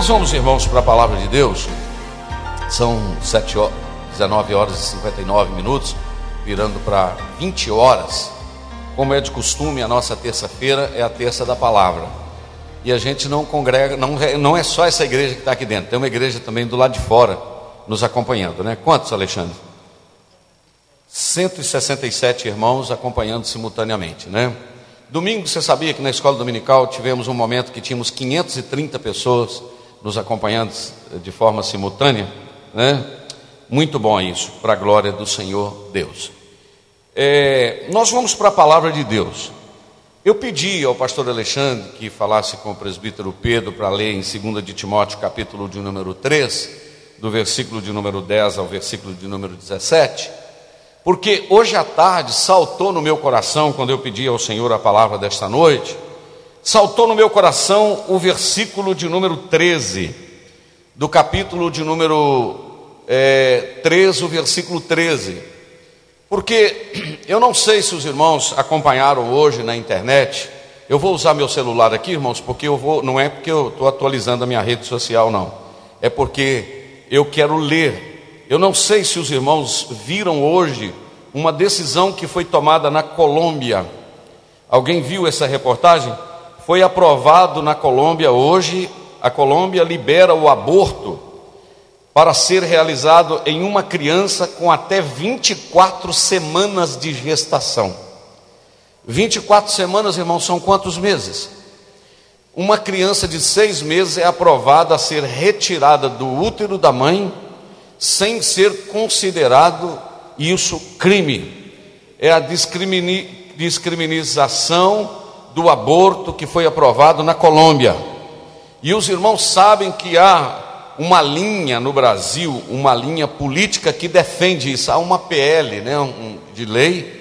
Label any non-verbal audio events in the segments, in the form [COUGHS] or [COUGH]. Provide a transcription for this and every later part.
Nós vamos, irmãos, para a palavra de Deus. São 7 horas, 19 horas e 59 minutos, virando para 20 horas. Como é de costume, a nossa terça-feira é a terça da palavra. E a gente não congrega, não, não é só essa igreja que está aqui dentro, tem uma igreja também do lado de fora nos acompanhando, né? Quantos, Alexandre? 167 irmãos acompanhando simultaneamente, né? Domingo, você sabia que na escola dominical tivemos um momento que tínhamos 530 pessoas nos acompanhando de forma simultânea, né? Muito bom isso, para a glória do Senhor Deus. É, nós vamos para a palavra de Deus. Eu pedi ao pastor Alexandre que falasse com o presbítero Pedro para ler em 2 de Timóteo, capítulo de número 3, do versículo de número 10 ao versículo de número 17, porque hoje à tarde saltou no meu coração, quando eu pedi ao Senhor a palavra desta noite, saltou no meu coração o versículo de número 13, do capítulo de número é, 3, o versículo 13. Porque eu não sei se os irmãos acompanharam hoje na internet. Eu vou usar meu celular aqui, irmãos, porque eu vou, não é porque eu estou atualizando a minha rede social, não. É porque eu quero ler. Eu não sei se os irmãos viram hoje uma decisão que foi tomada na Colômbia. Alguém viu essa reportagem? Foi aprovado na Colômbia hoje, a Colômbia libera o aborto para ser realizado em uma criança com até 24 semanas de gestação. 24 semanas, irmãos, são quantos meses? Uma criança de seis meses é aprovada a ser retirada do útero da mãe, sem ser considerado isso crime. É a discriminação do aborto que foi aprovado na Colômbia. E os irmãos sabem que há uma linha no Brasil, uma linha política que defende isso. Há uma PL né, de lei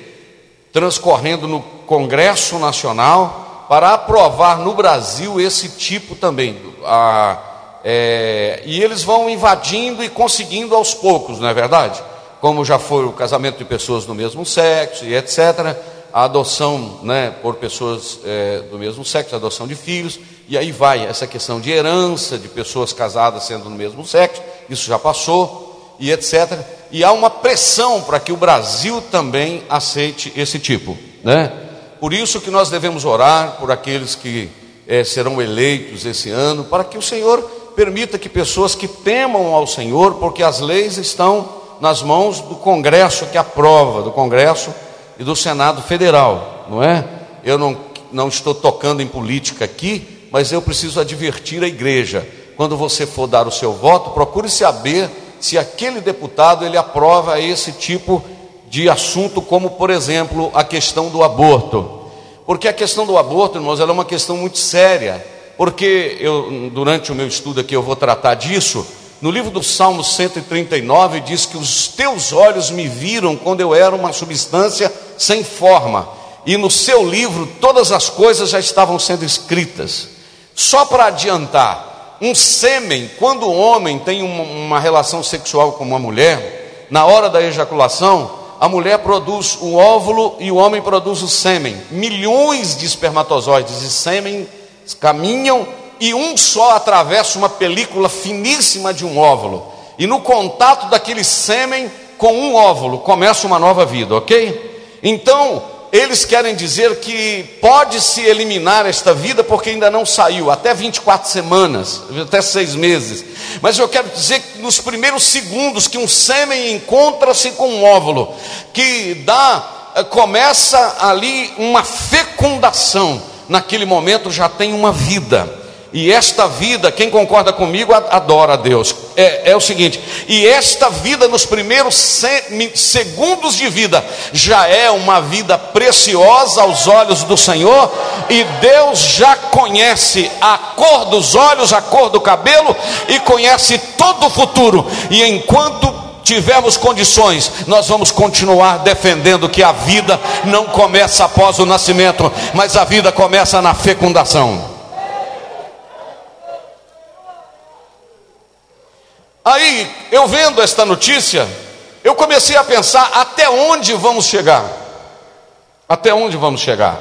transcorrendo no Congresso Nacional para aprovar no Brasil esse tipo também. A, é, e eles vão invadindo e conseguindo aos poucos, não é verdade? Como já foi o casamento de pessoas do mesmo sexo e etc a adoção né, por pessoas é, do mesmo sexo, a adoção de filhos, e aí vai essa questão de herança, de pessoas casadas sendo do mesmo sexo, isso já passou, e etc. E há uma pressão para que o Brasil também aceite esse tipo. Né? Por isso que nós devemos orar por aqueles que é, serão eleitos esse ano, para que o Senhor permita que pessoas que temam ao Senhor, porque as leis estão nas mãos do Congresso que aprova, do Congresso e do Senado Federal, não é? Eu não, não estou tocando em política aqui, mas eu preciso advertir a igreja. Quando você for dar o seu voto, procure saber se aquele deputado ele aprova esse tipo de assunto, como por exemplo a questão do aborto. Porque a questão do aborto, irmãos, ela é uma questão muito séria. Porque eu, durante o meu estudo aqui, eu vou tratar disso. No livro do Salmo 139 diz que os teus olhos me viram quando eu era uma substância sem forma, e no seu livro todas as coisas já estavam sendo escritas. Só para adiantar, um sêmen, quando o homem tem uma, uma relação sexual com uma mulher, na hora da ejaculação, a mulher produz o óvulo e o homem produz o sêmen. Milhões de espermatozoides e sêmen caminham e um só atravessa uma película finíssima de um óvulo. E no contato daquele sêmen com um óvulo começa uma nova vida, ok? Então, eles querem dizer que pode-se eliminar esta vida porque ainda não saiu, até 24 semanas, até seis meses. Mas eu quero dizer que nos primeiros segundos que um sêmen encontra-se com um óvulo, que dá, eh, começa ali uma fecundação, naquele momento já tem uma vida. E esta vida, quem concorda comigo, adora a Deus. É, é o seguinte: e esta vida, nos primeiros se, segundos de vida, já é uma vida preciosa aos olhos do Senhor, e Deus já conhece a cor dos olhos, a cor do cabelo, e conhece todo o futuro. E enquanto tivermos condições, nós vamos continuar defendendo que a vida não começa após o nascimento, mas a vida começa na fecundação. Aí, eu vendo esta notícia, eu comecei a pensar até onde vamos chegar. Até onde vamos chegar?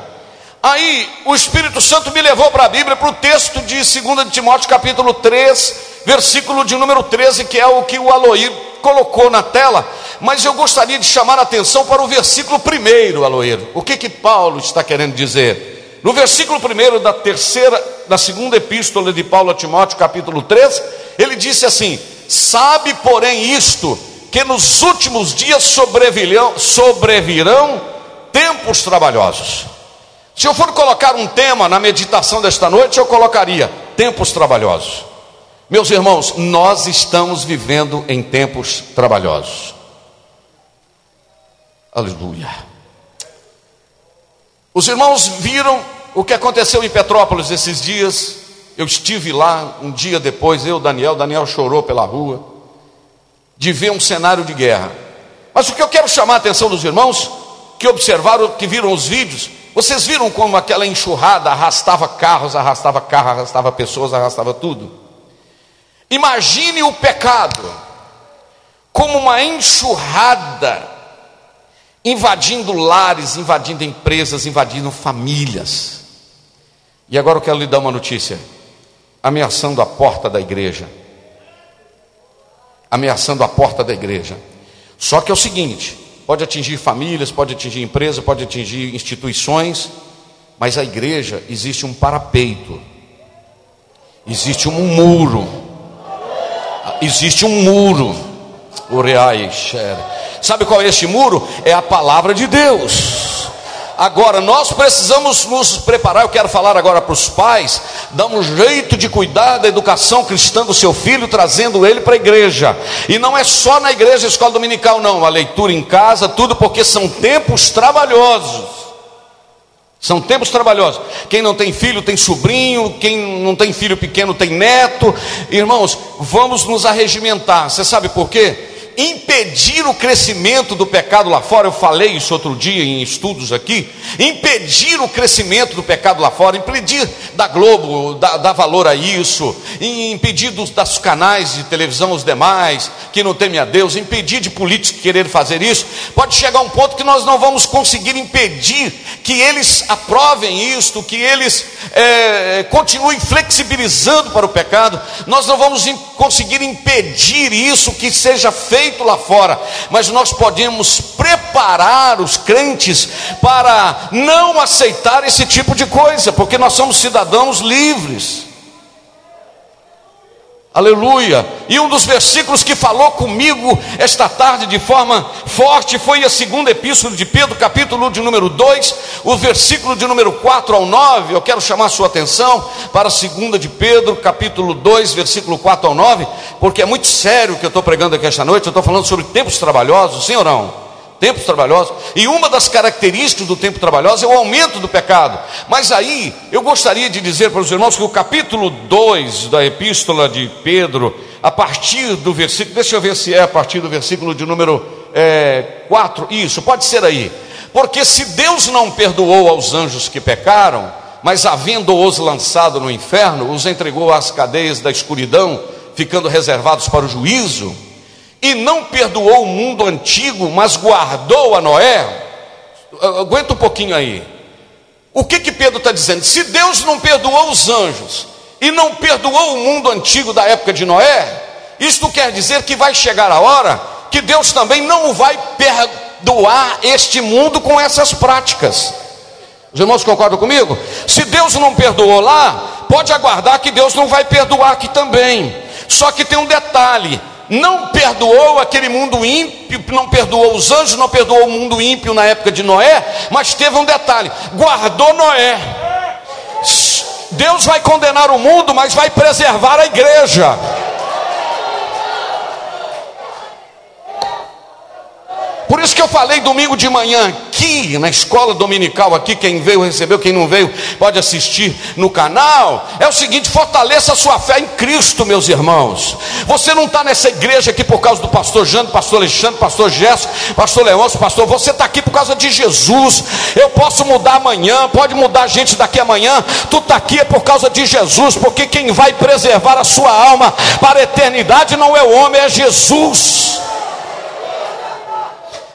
Aí o Espírito Santo me levou para a Bíblia, para o texto de 2 de Timóteo, capítulo 3, versículo de número 13, que é o que o Aloir colocou na tela, mas eu gostaria de chamar a atenção para o versículo primeiro, Aloir. O que que Paulo está querendo dizer? No versículo primeiro da terceira, da segunda epístola de Paulo a Timóteo, capítulo 3, ele disse assim: Sabe, porém, isto, que nos últimos dias sobrevirão, tempos trabalhosos. Se eu for colocar um tema na meditação desta noite, eu colocaria tempos trabalhosos. Meus irmãos, nós estamos vivendo em tempos trabalhosos. Aleluia. Os irmãos viram o que aconteceu em Petrópolis esses dias, eu estive lá um dia depois, eu, Daniel, Daniel chorou pela rua, de ver um cenário de guerra. Mas o que eu quero chamar a atenção dos irmãos, que observaram, que viram os vídeos, vocês viram como aquela enxurrada arrastava carros, arrastava carro, arrastava pessoas, arrastava tudo? Imagine o pecado como uma enxurrada invadindo lares, invadindo empresas, invadindo famílias. E agora eu quero lhe dar uma notícia ameaçando a porta da igreja. Ameaçando a porta da igreja. Só que é o seguinte: pode atingir famílias, pode atingir empresas, pode atingir instituições, mas a igreja existe um parapeito, existe um muro, existe um muro. Sabe qual é este muro? É a palavra de Deus. Agora, nós precisamos nos preparar. Eu quero falar agora para os pais: dar um jeito de cuidar da educação cristã do seu filho, trazendo ele para a igreja. E não é só na igreja, escola dominical, não. A leitura em casa, tudo, porque são tempos trabalhosos. São tempos trabalhosos. Quem não tem filho tem sobrinho, quem não tem filho pequeno tem neto. Irmãos, vamos nos arregimentar. Você sabe por quê? Impedir o crescimento do pecado lá fora, eu falei isso outro dia em estudos aqui, impedir o crescimento do pecado lá fora, impedir da Globo dar, valor a isso, impedir dos, das canais de televisão os demais, que não temem a Deus, impedir de políticos querer fazer isso, pode chegar um ponto que nós não vamos conseguir impedir que eles aprovem isto, que eles é, continuem flexibilizando para o pecado, nós não vamos conseguir impedir isso que seja feito feito lá fora, mas nós podemos preparar os crentes para não aceitar esse tipo de coisa, porque nós somos cidadãos livres. Aleluia. E um dos versículos que falou comigo esta tarde de forma forte foi a segunda epístola de Pedro, capítulo de número 2, o versículo de número 4 ao 9. Eu quero chamar a sua atenção para a segunda de Pedro, capítulo 2, versículo 4 ao 9, porque é muito sério o que eu estou pregando aqui esta noite. Eu estou falando sobre tempos trabalhosos, não? Tempos trabalhosos, e uma das características do tempo trabalhoso é o aumento do pecado. Mas aí eu gostaria de dizer para os irmãos que o capítulo 2 da epístola de Pedro, a partir do versículo, deixa eu ver se é a partir do versículo de número é, 4, isso, pode ser aí. Porque se Deus não perdoou aos anjos que pecaram, mas havendo-os lançado no inferno, os entregou às cadeias da escuridão, ficando reservados para o juízo, e não perdoou o mundo antigo, mas guardou a Noé. Aguenta um pouquinho aí. O que que Pedro está dizendo? Se Deus não perdoou os anjos e não perdoou o mundo antigo da época de Noé, isto quer dizer que vai chegar a hora que Deus também não vai per perdoar este mundo com essas práticas. Os irmãos concordam comigo? Se Deus não perdoou lá, pode aguardar que Deus não vai perdoar aqui também. Só que tem um detalhe: não perdoou aquele mundo ímpio, não perdoou os anjos, não perdoou o mundo ímpio na época de Noé, mas teve um detalhe: guardou Noé. Deus vai condenar o mundo, mas vai preservar a igreja. Por isso que eu falei domingo de manhã aqui na escola dominical aqui, quem veio recebeu, quem não veio pode assistir no canal. É o seguinte, fortaleça a sua fé em Cristo, meus irmãos. Você não está nessa igreja aqui por causa do pastor Jano, pastor Alexandre, pastor Gerson, pastor Leôncio, pastor. Você está aqui por causa de Jesus. Eu posso mudar amanhã, pode mudar a gente daqui amanhã. Tu está aqui é por causa de Jesus, porque quem vai preservar a sua alma para a eternidade não é o homem, é Jesus.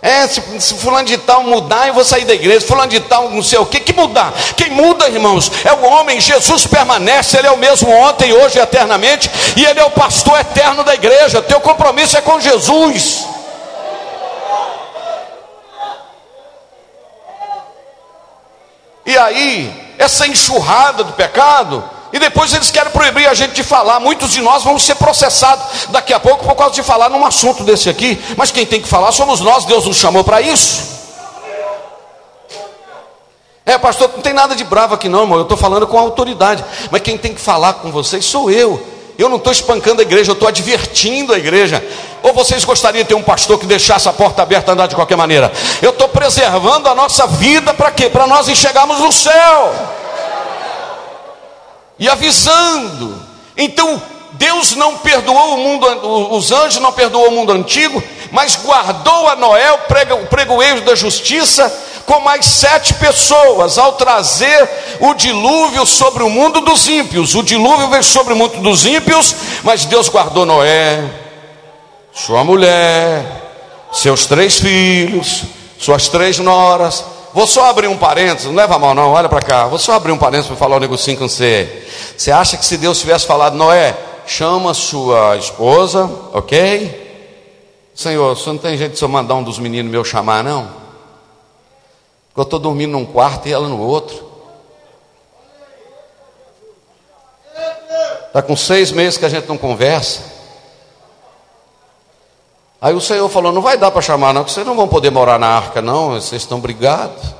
É, se, se fulano de tal mudar, eu vou sair da igreja. Fulano de tal, não sei o que, que mudar? Quem muda, irmãos, é o homem. Jesus permanece, ele é o mesmo ontem, hoje eternamente, e ele é o pastor eterno da igreja. Teu compromisso é com Jesus. E aí, essa enxurrada do pecado, e depois eles querem proibir a gente de falar. Muitos de nós vamos ser processados daqui a pouco por causa de falar num assunto desse aqui. Mas quem tem que falar somos nós, Deus nos chamou para isso. É, pastor, não tem nada de bravo aqui não, irmão. Eu estou falando com autoridade. Mas quem tem que falar com vocês sou eu. Eu não estou espancando a igreja, eu estou advertindo a igreja. Ou vocês gostariam de ter um pastor que deixasse a porta aberta andar de qualquer maneira? Eu estou preservando a nossa vida para quê? Para nós enxergarmos no céu e avisando. Então, Deus não perdoou o mundo, os anjos não perdoou o mundo antigo, mas guardou a Noé, o pregoeiro da justiça, com mais sete pessoas, ao trazer o dilúvio sobre o mundo dos ímpios. O dilúvio veio sobre o mundo dos ímpios, mas Deus guardou Noé, sua mulher, seus três filhos, suas três noras, Vou só abrir um parênteses, não leva mal não, olha para cá. Vou só abrir um parênteses para falar um negocinho com você. Você acha que se Deus tivesse falado, Noé, chama sua esposa, ok? Senhor, você não tem jeito de eu mandar um dos meninos meu chamar, não? Porque eu estou dormindo num quarto e ela no outro. Está com seis meses que a gente não conversa. Aí o Senhor falou: Não vai dar para chamar, não, que vocês não vão poder morar na arca, não, vocês estão brigados.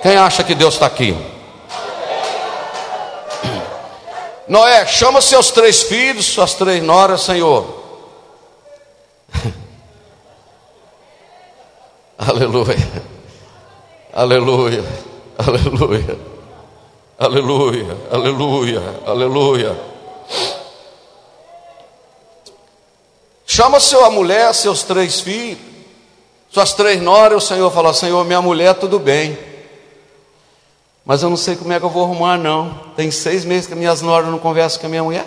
Quem acha que Deus está aqui? [CLEARS THROAT] Noé, chama seus três filhos, suas três noras, Senhor. [LAUGHS] aleluia, aleluia, aleluia, aleluia, aleluia, aleluia. Chama sua mulher, seus três filhos, suas três noras. O Senhor falou: Senhor, minha mulher, tudo bem. Mas eu não sei como é que eu vou arrumar, não. Tem seis meses que minhas noras não conversam com a minha mulher.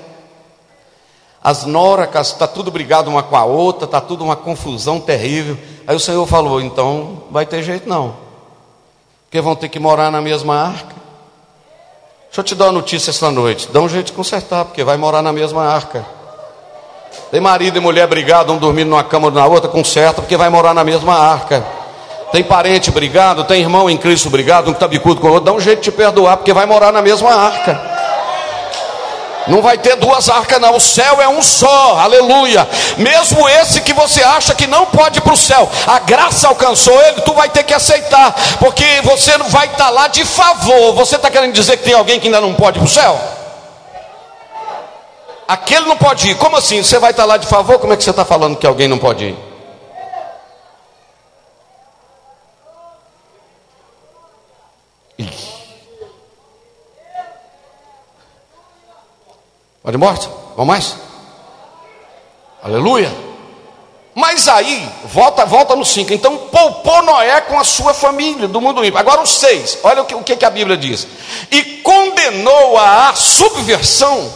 As noras, está tudo brigado uma com a outra, está tudo uma confusão terrível. Aí o Senhor falou: então vai ter jeito não. Porque vão ter que morar na mesma arca. Deixa eu te dar uma notícia esta noite. Dá um jeito de consertar, porque vai morar na mesma arca. Tem marido e mulher brigado, um dormindo numa cama na outra, conserta, porque vai morar na mesma arca. Tem parente brigado, tem irmão em Cristo brigado, um que está bicudo com o outro, dá um jeito de perdoar, porque vai morar na mesma arca. Não vai ter duas arcas, não. O céu é um só, aleluia. Mesmo esse que você acha que não pode ir para o céu, a graça alcançou ele, tu vai ter que aceitar, porque você não vai estar tá lá de favor. Você está querendo dizer que tem alguém que ainda não pode ir para o céu? Aquele não pode ir. Como assim? Você vai estar lá de favor? Como é que você está falando que alguém não pode ir? Pode morte? Vamos mais? Aleluia. Mas aí, volta, volta no 5. Então, poupou Noé com a sua família do mundo ímpio. Agora o 6, olha o que, o que a Bíblia diz. E condenou-a subversão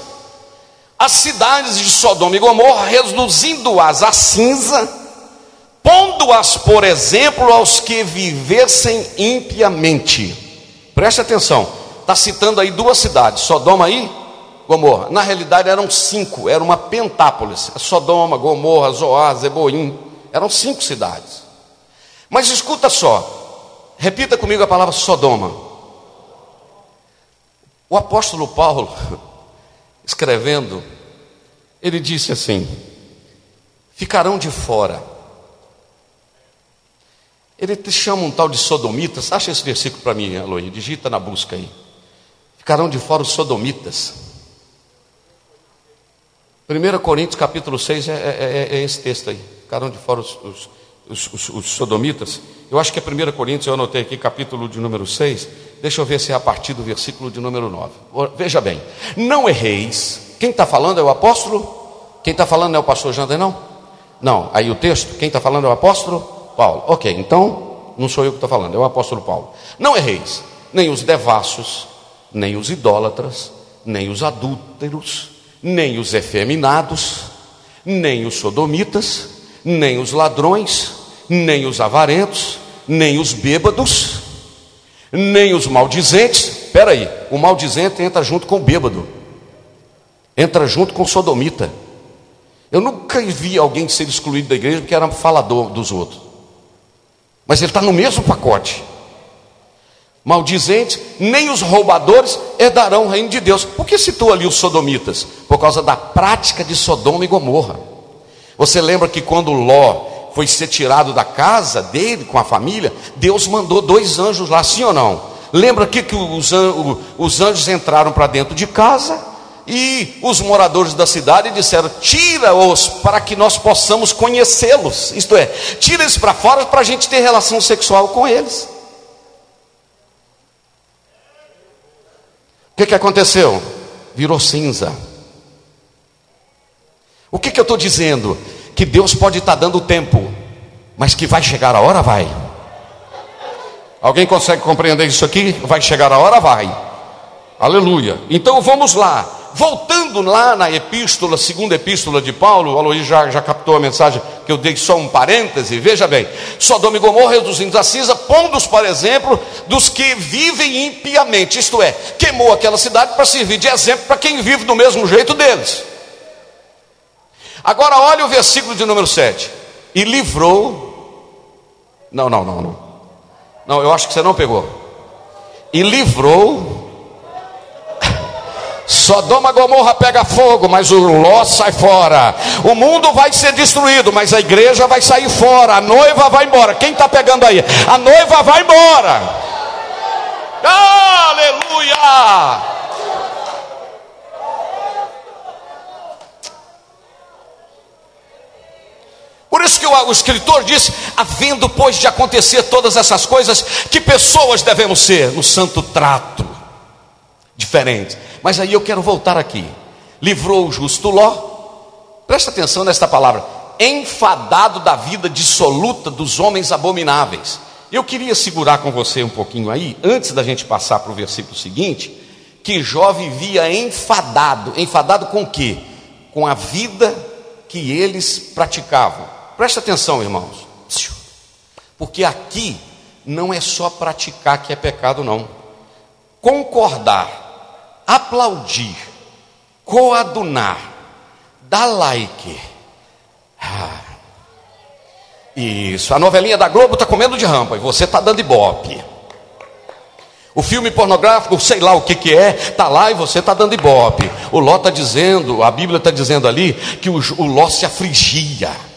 as cidades de Sodoma e Gomorra, reduzindo-as a cinza, pondo-as, por exemplo, aos que vivessem impiamente. Preste atenção, está citando aí duas cidades, Sodoma e Gomorra. Na realidade eram cinco, era uma pentápolis: Sodoma, Gomorra, Zoar, Zeboim. Eram cinco cidades. Mas escuta só, repita comigo a palavra Sodoma. O apóstolo Paulo, [LAUGHS] escrevendo, ele disse assim: ficarão de fora. Ele te chama um tal de sodomitas, acha esse versículo para mim, Aloy, digita na busca aí. Ficarão de fora os sodomitas. 1 Coríntios capítulo 6 é, é, é, é, esse texto aí. Ficaram de fora os, os, os, os, sodomitas. Eu acho que é 1 Coríntios, eu anotei aqui, capítulo de número 6. Deixa eu ver se é a partir do versículo de número 9. Veja bem, não erreis. Quem está falando é o apóstolo? Quem está falando é o pastor Jander, não? Não, aí o texto, quem está falando é o apóstolo? Paulo. Ok, então não sou eu que estou falando, é o apóstolo Paulo. Não erreis, nem os devassos, nem os idólatras, nem os adúlteros nem os efeminados, nem os sodomitas, nem os ladrões, nem os avarentos, nem os bêbados, nem os maldizentes. Espera aí, o maldizente entra junto com o bêbado, entra junto com o sodomita. Eu nunca vi alguém ser excluído da igreja porque era falador dos outros, mas ele está no mesmo pacote maldizentes, nem os roubadores herdarão o reino de Deus. Por que citou ali os sodomitas? Por causa da prática de Sodoma e Gomorra. Você lembra que quando Ló foi ser tirado da casa dele com a família, Deus mandou dois anjos lá, sim ou não? Lembra aqui que os, os anjos entraram para dentro de casa e os moradores da cidade disseram: Tira-os para que nós possamos conhecê-los. Isto é, tira eles para fora para a gente ter relação sexual com eles. que, que aconteceu? Virou cinza. O que, que eu estou dizendo? Que Deus pode estar tá dando tempo, mas que vai chegar a hora, vai. Alguém consegue compreender isso aqui? Vai chegar a hora, vai. Aleluia. Então vamos lá. Voltando lá na epístola, segunda epístola de Paulo, o já, já captou a mensagem que eu dei só um parêntese, veja bem, Sodoma e Gomorra reduzindo a cinza, pondo-os, por exemplo, dos que vivem impiamente, isto é, queimou aquela cidade para servir de exemplo para quem vive do mesmo jeito deles. Agora olha o versículo de número 7. E livrou. Não, não, não, não. Não, eu acho que você não pegou. E livrou Sodoma Gomorra pega fogo, mas o Ló sai fora. O mundo vai ser destruído, mas a igreja vai sair fora. A noiva vai embora. Quem está pegando aí? A noiva vai embora. Aleluia! O, escritor diz: havendo, pois, de acontecer todas essas coisas, que pessoas devemos ser no santo trato diferente. Mas aí eu quero voltar aqui. Livrou o justo Ló. Presta atenção nesta palavra. Enfadado da vida dissoluta dos homens abomináveis. Eu queria segurar com você um pouquinho aí, antes da gente passar para o versículo seguinte, que Jó vivia enfadado. Enfadado com o quê? Com a vida que eles praticavam. Presta atenção, irmãos. Porque aqui não é só praticar que é pecado, não. Concordar aplaudir, coadunar, dar like. Ah, isso, a novelinha da Globo está comendo de rampa e você está dando ibope. O filme pornográfico, sei lá o que, que é, está lá e você está dando ibope. O Ló está dizendo, a Bíblia está dizendo ali, que o, o Ló se afligia.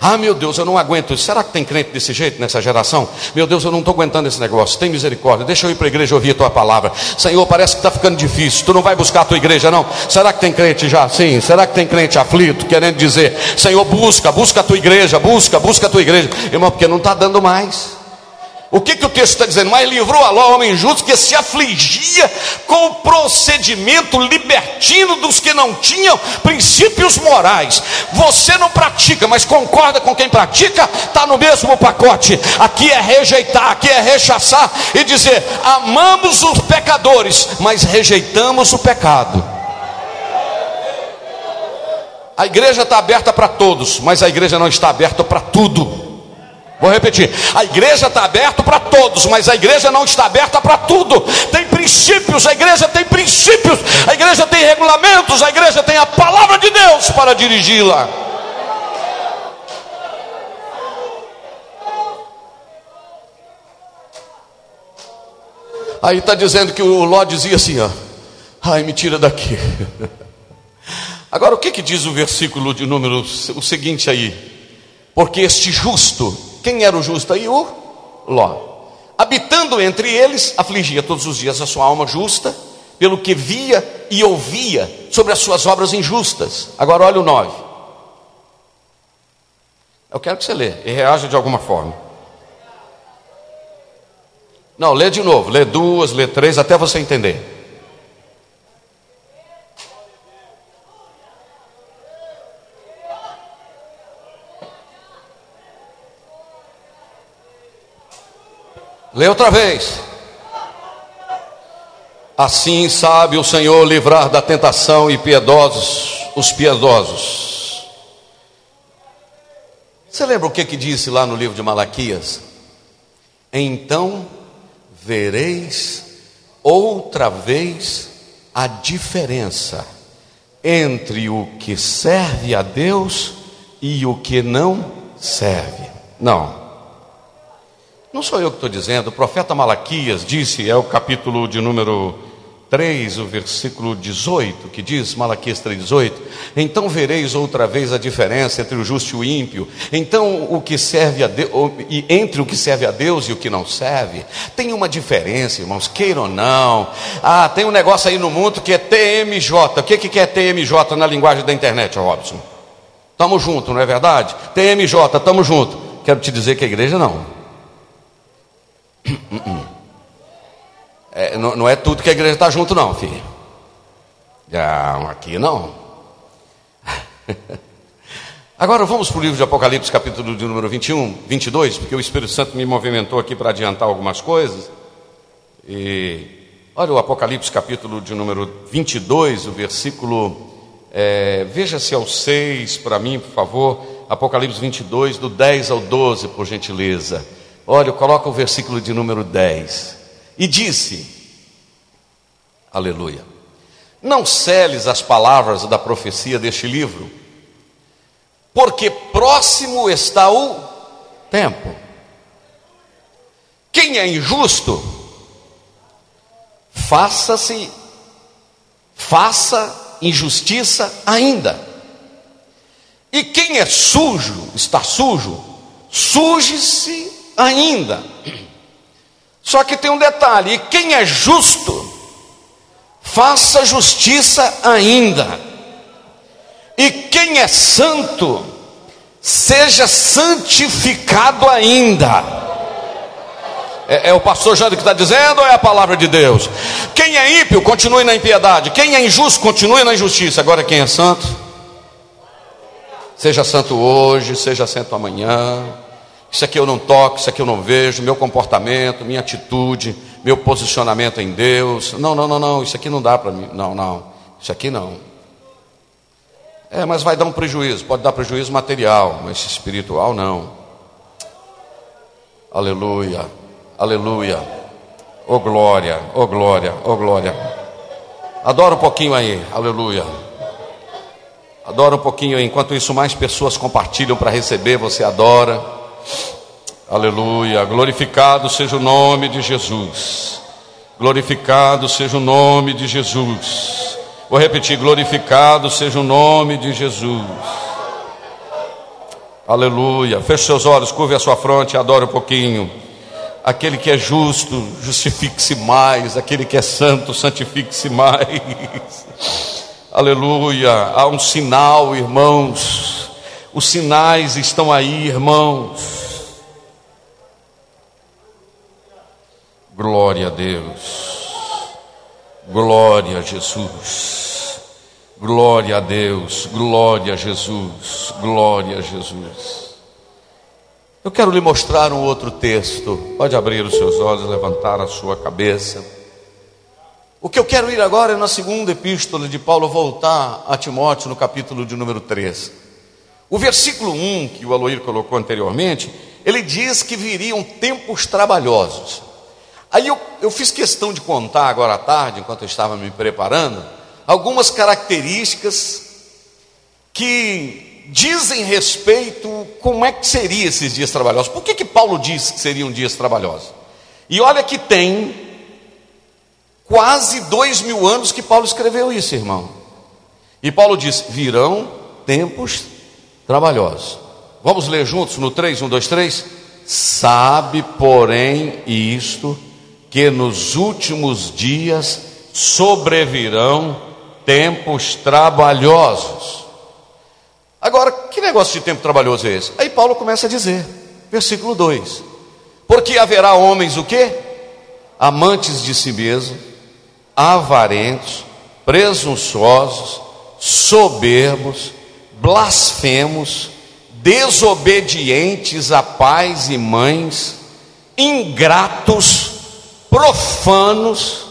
Ah, meu Deus, eu não aguento. Será que tem crente desse jeito nessa geração? Meu Deus, eu não estou aguentando esse negócio. Tem misericórdia. Deixa eu ir para a igreja ouvir a tua palavra. Senhor, parece que está ficando difícil. Tu não vai buscar a tua igreja, não? Será que tem crente já? Sim. Será que tem crente aflito, querendo dizer, Senhor, busca, busca a tua igreja, busca, busca a tua igreja. Irmão, porque não está dando mais. O que, que o texto está dizendo? Mas livrou a Ló, homem justo, que se afligia com o procedimento libertino dos que não tinham princípios morais. Você não pratica, mas concorda com quem pratica, está no mesmo pacote. Aqui é rejeitar, aqui é rechaçar e dizer: amamos os pecadores, mas rejeitamos o pecado. A igreja está aberta para todos, mas a igreja não está aberta para tudo. Vou repetir: a igreja está aberta para todos, mas a igreja não está aberta para tudo. Tem princípios, a igreja tem princípios, a igreja tem regulamentos, a igreja tem a palavra de Deus para dirigi-la. Aí está dizendo que o Ló dizia assim: ó, ai, me tira daqui. [LAUGHS] Agora, o que, que diz o versículo de número, o seguinte aí? Porque este justo, quem era o justo aí? O Ló. Habitando entre eles, afligia todos os dias a sua alma justa, pelo que via e ouvia sobre as suas obras injustas. Agora, olha o 9. Eu quero que você lê e reaja de alguma forma. Não, lê de novo, lê duas, lê três, até você entender. Lê outra vez. Assim sabe o Senhor livrar da tentação e piedosos os piedosos. Você lembra o que que disse lá no livro de Malaquias? Então vereis outra vez a diferença entre o que serve a Deus e o que não serve. Não. Não sou eu que estou dizendo, o profeta Malaquias disse, é o capítulo de número 3, o versículo 18, que diz, Malaquias 3,18: Então vereis outra vez a diferença entre o justo e o ímpio, então o que serve a Deus, e entre o que serve a Deus e o que não serve, tem uma diferença, irmãos, queiram ou não. Ah, tem um negócio aí no mundo que é TMJ. O que, que é TMJ na linguagem da internet, Robson? Tamo junto, não é verdade? TMJ, tamo junto. Quero te dizer que a igreja não. É, não, não, é tudo que a igreja está junto, não, filho. Não, aqui não. [LAUGHS] Agora vamos para o livro de Apocalipse, capítulo de número 21, 22, porque o Espírito Santo me movimentou aqui para adiantar algumas coisas. E olha o Apocalipse, capítulo de número 22, o versículo. É, veja se é o 6 para mim, por favor. Apocalipse 22, do 10 ao 12, por gentileza. Olha, coloca o versículo de número 10. E disse: Aleluia. Não celes as palavras da profecia deste livro, porque próximo está o tempo. Quem é injusto, faça-se, faça injustiça ainda. E quem é sujo, está sujo, suje-se ainda. Só que tem um detalhe: quem é justo, faça justiça ainda. E quem é santo, seja santificado ainda. É, é, o pastor Jânio que está dizendo ou é a palavra de Deus? Quem é ímpio, continue na impiedade. Quem é injusto, continue na injustiça. Agora, quem é santo? Seja santo hoje, seja santo amanhã. Isso aqui eu não toco, isso aqui eu não vejo, meu comportamento, minha atitude, meu posicionamento em Deus. Não, não, não, não, isso aqui não dá para mim. Não, não, isso aqui não. É, mas vai dar um prejuízo, pode dar prejuízo material, mas espiritual não. Aleluia, aleluia. Oh glória, oh glória, oh glória. Adora um pouquinho aí, aleluia. Adora um pouquinho aí, enquanto isso mais pessoas compartilham para receber, você adora. Aleluia. Glorificado seja o nome de Jesus. Glorificado seja o nome de Jesus. Vou repetir: glorificado seja o nome de Jesus. Aleluia. Feche seus olhos, curve a sua fronte adore um pouquinho. Aquele que é justo, justifique-se mais. Aquele que é santo, santifique-se mais. [LAUGHS] Aleluia. Há um sinal, irmãos. Os sinais estão aí, irmãos. Glória a Deus. Glória a Jesus. Glória a Deus. Glória a Jesus. Glória a Jesus. Eu quero lhe mostrar um outro texto. Pode abrir os seus olhos, levantar a sua cabeça. O que eu quero ir agora é na segunda epístola de Paulo, voltar a Timóteo no capítulo de número 3. O versículo 1 que o Aloir colocou anteriormente ele diz que viriam tempos trabalhosos. Aí eu, eu fiz questão de contar agora à tarde, enquanto eu estava me preparando, algumas características que dizem respeito como é que seriam esses dias trabalhosos. Por que, que Paulo disse que seriam dias trabalhosos? E olha que tem quase dois mil anos que Paulo escreveu isso, irmão. E Paulo diz: virão tempos trabalhosos. Vamos ler juntos no 3, 1, 2, 3? Sabe, porém, isto, que nos últimos dias sobrevirão tempos trabalhosos. Agora, que negócio de tempo trabalhoso é esse? Aí Paulo começa a dizer, versículo 2: Porque haverá homens o quê? Amantes de si mesmo, avarentos, presunçosos, soberbos, blasfemos, desobedientes a pais e mães, ingratos, profanos,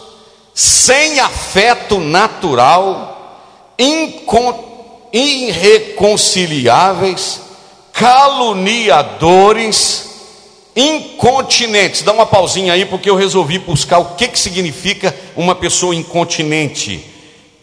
sem afeto natural, irreconciliáveis, caluniadores, incontinentes. Dá uma pausinha aí, porque eu resolvi buscar o que, que significa uma pessoa incontinente.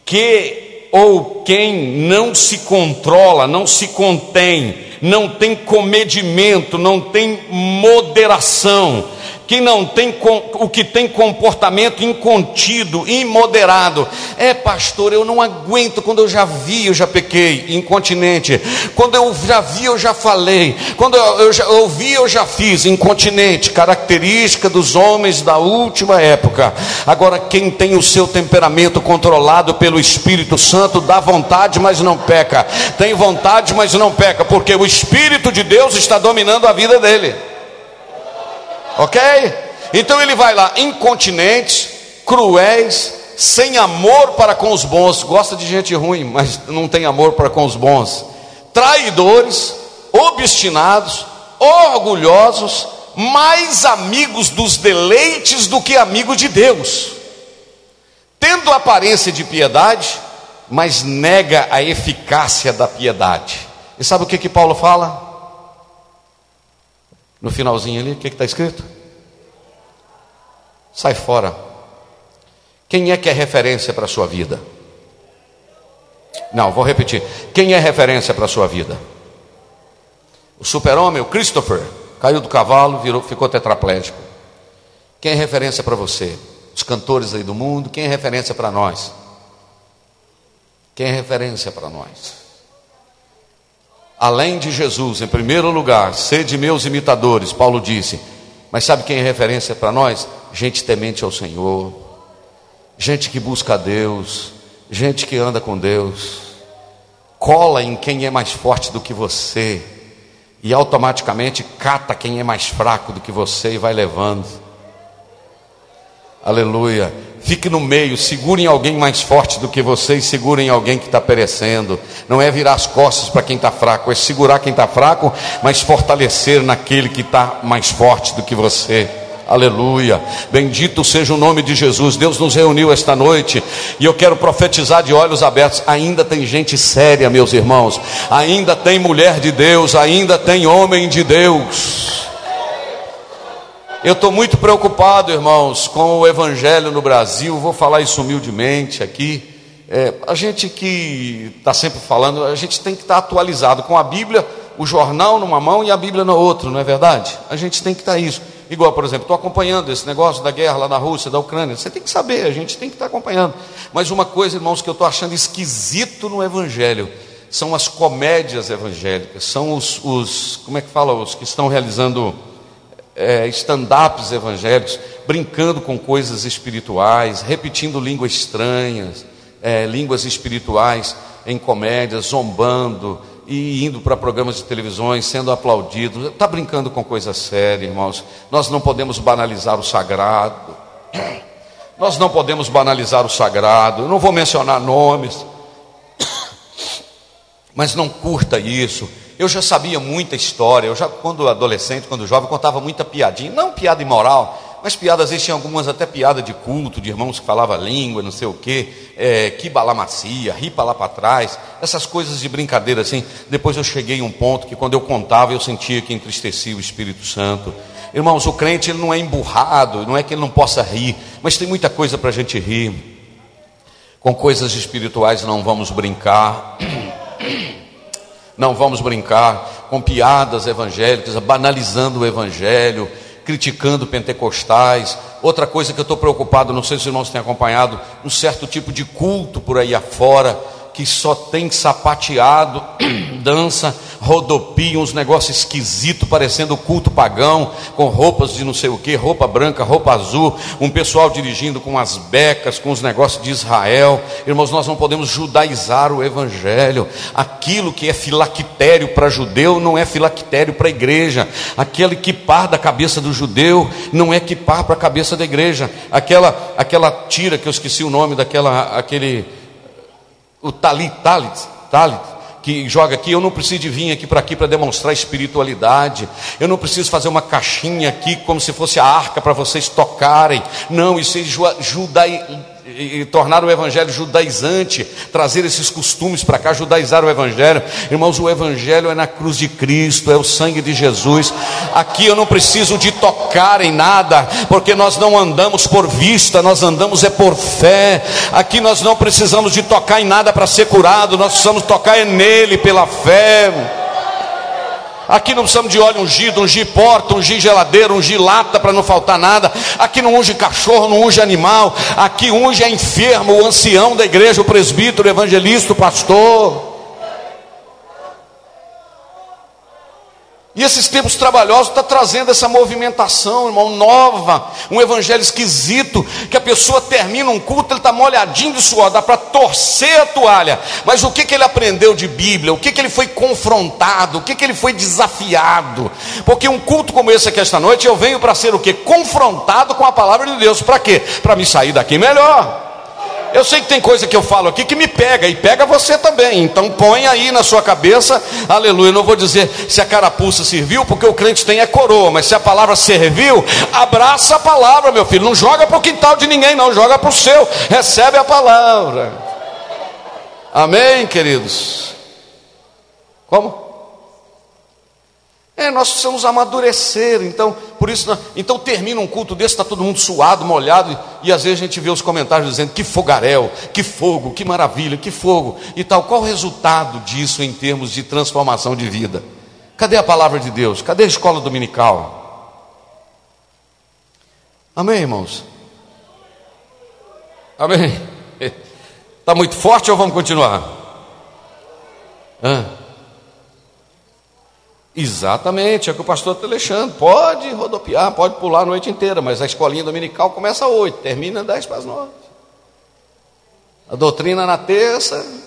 Que ou quem não se controla, não se contém, não tem comedimento, não tem moderação, que não tem o que tem comportamento incontido, imoderado. É, pastor, eu não aguento quando eu já vi, eu já pequei, incontinente. Quando eu já vi, eu já falei. Quando eu, já ouvi, eu já fiz, incontinente, característica dos homens da última época. Agora, quem tem o seu temperamento controlado pelo Espírito Santo, dá vontade, mas não peca. Tem vontade, mas não peca, porque o Espírito de Deus está dominando a vida dele. Ok? Então ele vai lá, incontinentes, cruéis, sem amor para com os bons. Gosta de gente ruim, mas não tem amor para com os bons. Traidores, obstinados, orgulhosos, mais amigos dos deleites do que amigos de Deus. Tendo aparência de piedade, mas nega a eficácia da piedade. E sabe o que que Paulo fala? No finalzinho ali, o que está escrito? Sai fora. Quem é que é referência para a sua vida? Não, vou repetir. Quem é referência para a sua vida? O super-homem, o Christopher, caiu do cavalo, virou, ficou tetraplégico. Quem é referência para você? Os cantores aí do mundo, quem é referência para nós? Quem é referência para nós? Além de Jesus, em primeiro lugar, sede meus imitadores, Paulo disse. Mas sabe quem é referência para nós? Gente temente ao Senhor, gente que busca a Deus, gente que anda com Deus. Cola em quem é mais forte do que você e automaticamente cata quem é mais fraco do que você e vai levando. Aleluia. Fique no meio, segurem alguém mais forte do que você e segurem alguém que está perecendo. Não é virar as costas para quem está fraco, é segurar quem está fraco, mas fortalecer naquele que está mais forte do que você. Aleluia. Bendito seja o nome de Jesus. Deus nos reuniu esta noite e eu quero profetizar de olhos abertos. Ainda tem gente séria, meus irmãos. Ainda tem mulher de Deus, ainda tem homem de Deus. Eu estou muito preocupado, irmãos, com o Evangelho no Brasil. Vou falar isso humildemente aqui. É, a gente que está sempre falando, a gente tem que estar tá atualizado com a Bíblia, o jornal numa mão e a Bíblia na outra, não é verdade? A gente tem que estar tá isso. Igual, por exemplo, estou acompanhando esse negócio da guerra lá na Rússia, da Ucrânia. Você tem que saber, a gente tem que estar tá acompanhando. Mas uma coisa, irmãos, que eu estou achando esquisito no Evangelho são as comédias evangélicas, são os, os como é que fala, os que estão realizando é, stand-ups evangélicos, brincando com coisas espirituais, repetindo línguas estranhas, é, línguas espirituais em comédias, zombando e indo para programas de televisões, sendo aplaudido. Está brincando com coisa séria, irmãos. Nós não podemos banalizar o sagrado. Nós não podemos banalizar o sagrado. Eu não vou mencionar nomes, [COUGHS] mas não curta isso. Eu já sabia muita história, eu já quando adolescente, quando jovem, contava muita piadinha, não piada imoral, Mas piadas, às vezes tinha algumas até piada de culto, de irmãos que falavam língua, não sei o quê, é, que balamacia, ripa lá para trás, essas coisas de brincadeira assim. Depois eu cheguei a um ponto que quando eu contava eu sentia que entristecia o Espírito Santo. Irmãos, o crente ele não é emburrado, não é que ele não possa rir, mas tem muita coisa para a gente rir. Com coisas espirituais não vamos brincar. [CLEARS THROAT] Não vamos brincar com piadas evangélicas, banalizando o evangelho, criticando pentecostais. Outra coisa que eu estou preocupado, não sei se os irmãos têm acompanhado, um certo tipo de culto por aí afora, que só tem sapateado, [CLEARS THROAT] dança, rodopia, uns negócios esquisitos, parecendo culto pagão, com roupas de não sei o que, roupa branca, roupa azul, um pessoal dirigindo com as becas, com os negócios de Israel. Irmãos, nós não podemos judaizar o evangelho. Aquilo que é filactério para judeu não é filactério para a igreja. Aquele que par da cabeça do judeu não é que par para a cabeça da igreja. Aquela aquela tira que eu esqueci o nome daquela aquele o talit, talit, talit, que joga aqui, eu não preciso de vir aqui para aqui para demonstrar espiritualidade. Eu não preciso fazer uma caixinha aqui como se fosse a arca para vocês tocarem. Não, isso é judai, e, tornar o evangelho judaizante, trazer esses costumes para cá, judaizar o evangelho. Irmãos, o evangelho é na cruz de Cristo, é o sangue de Jesus. Aqui eu não preciso de tocar em nada, porque nós não andamos por vista, nós andamos é por fé. Aqui nós não precisamos de tocar em nada para ser curado, nós precisamos tocar é nele pela fé. Aqui não precisamos de óleo ungido, ungir porta, ungir geladeira, ungir lata para não faltar nada. Aqui não unge cachorro, não unge animal. Aqui unge é enfermo, o ancião da igreja, o presbítero, o evangelista, o pastor. E esses tempos trabalhosos está trazendo essa movimentação, irmão, nova, um evangelho esquisito, que a pessoa termina um culto, ele está molhadinho de suor, dá para torcer a toalha. Mas o que, que ele aprendeu de Bíblia? O que, que ele foi confrontado? O que, que ele foi desafiado? Porque um culto como esse aqui esta noite, eu venho para ser o que? Confrontado com a palavra de Deus. Para quê? Para me sair daqui melhor. Eu sei que tem coisa que eu falo aqui que me pega, e pega você também. Então põe aí na sua cabeça, aleluia. Eu não vou dizer se a carapuça serviu, porque o crente tem é coroa, mas se a palavra serviu, abraça a palavra, meu filho. Não joga para o quintal de ninguém, não, joga para o seu. Recebe a palavra. Amém, queridos? Como? É, nós precisamos amadurecer, então, por isso, então termina um culto desse, está todo mundo suado, molhado, e, às vezes a gente vê os comentários dizendo que fogaréu, que fogo, que maravilha, que fogo e tal. Qual o resultado disso em termos de transformação de vida? Cadê a palavra de Deus? Cadê a escola dominical? Amém, irmãos? Amém? Está [LAUGHS] muito forte ou vamos continuar? Hã? Exatamente, é o que o pastor está deixando. Pode rodopiar, pode pular a noite inteira, mas a escolinha dominical começa às oito, termina às dez para as nove. A doutrina na terça.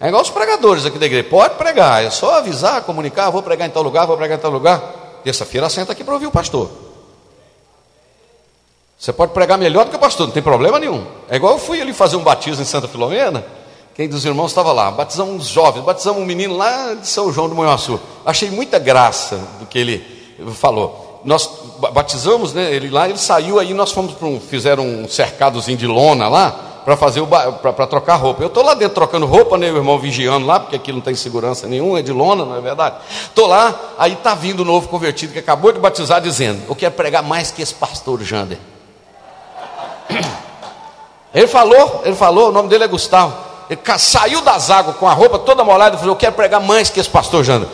É igual os pregadores aqui da igreja. Pode pregar, é só avisar, comunicar, vou pregar em tal lugar, vou pregar em tal lugar. Terça-feira senta aqui para ouvir o pastor. Você pode pregar melhor do que o pastor, não tem problema nenhum. É igual eu fui ali fazer um batismo em Santa Filomena. Quem dos irmãos estava lá? Batizamos uns jovens, batizamos um menino lá de São João do Manhuaçu. Achei muita graça do que ele falou. Nós batizamos, né, ele lá, ele saiu aí, nós fomos para um, fizeram um cercadozinho de lona lá para fazer o para trocar roupa. Eu estou lá dentro trocando roupa, né, o irmão vigiando lá, porque aqui não tem segurança nenhuma, é de lona, não é verdade? Estou lá, aí está vindo o novo convertido que acabou de batizar dizendo: "Eu quero pregar mais que esse pastor Jander". [COUGHS] Ele falou, ele falou, o nome dele é Gustavo. Ele saiu das águas com a roupa toda molhada e falou: Eu quero pregar mais que esse pastor Janda.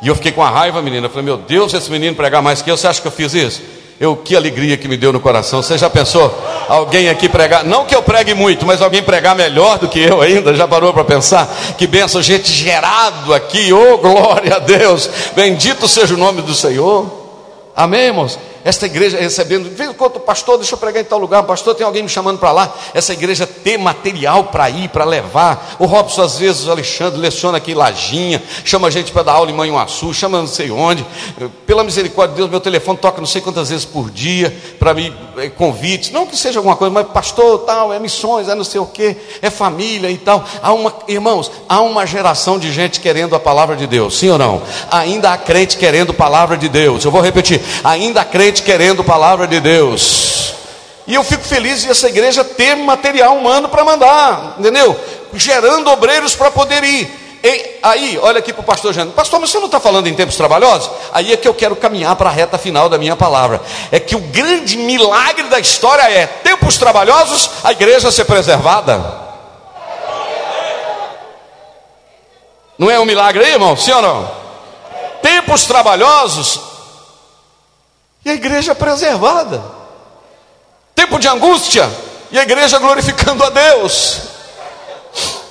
E eu fiquei com a raiva, menina. Eu falei: Meu Deus, esse menino pregar mais que eu, você acha que eu fiz isso? Eu, que alegria que me deu no coração. Você já pensou? Alguém aqui pregar, não que eu pregue muito, mas alguém pregar melhor do que eu ainda? Já parou para pensar? Que benção, gente gerado aqui, oh glória a Deus, bendito seja o nome do Senhor. Amém, irmãos? Esta igreja recebendo, vem quanto pastor, deixa eu pregar em tal lugar, pastor, tem alguém me chamando para lá, essa igreja ter material para ir, para levar. O Robson, às vezes, o Alexandre leciona aqui em Lajinha, chama a gente para dar aula em Manhuaçu, chama não sei onde. Pela misericórdia de Deus, meu telefone toca não sei quantas vezes por dia para me eh, convites, não que seja alguma coisa, mas pastor, tal, é missões, é não sei o que, é família e tal. Há uma, irmãos, há uma geração de gente querendo a palavra de Deus, sim ou não? Ainda há crente querendo a palavra de Deus. Eu vou repetir, ainda há crente querendo palavra de Deus. E eu fico feliz de essa igreja ter material humano para mandar, entendeu? Gerando obreiros para poder ir. E aí, olha aqui para o pastor Jânio, pastor, mas você não está falando em tempos trabalhosos? Aí é que eu quero caminhar para a reta final da minha palavra. É que o grande milagre da história é tempos trabalhosos, a igreja ser preservada. Não é um milagre aí, irmão? Sim ou não? Tempos trabalhosos e a igreja preservada. Tempo de angústia e a igreja glorificando a Deus.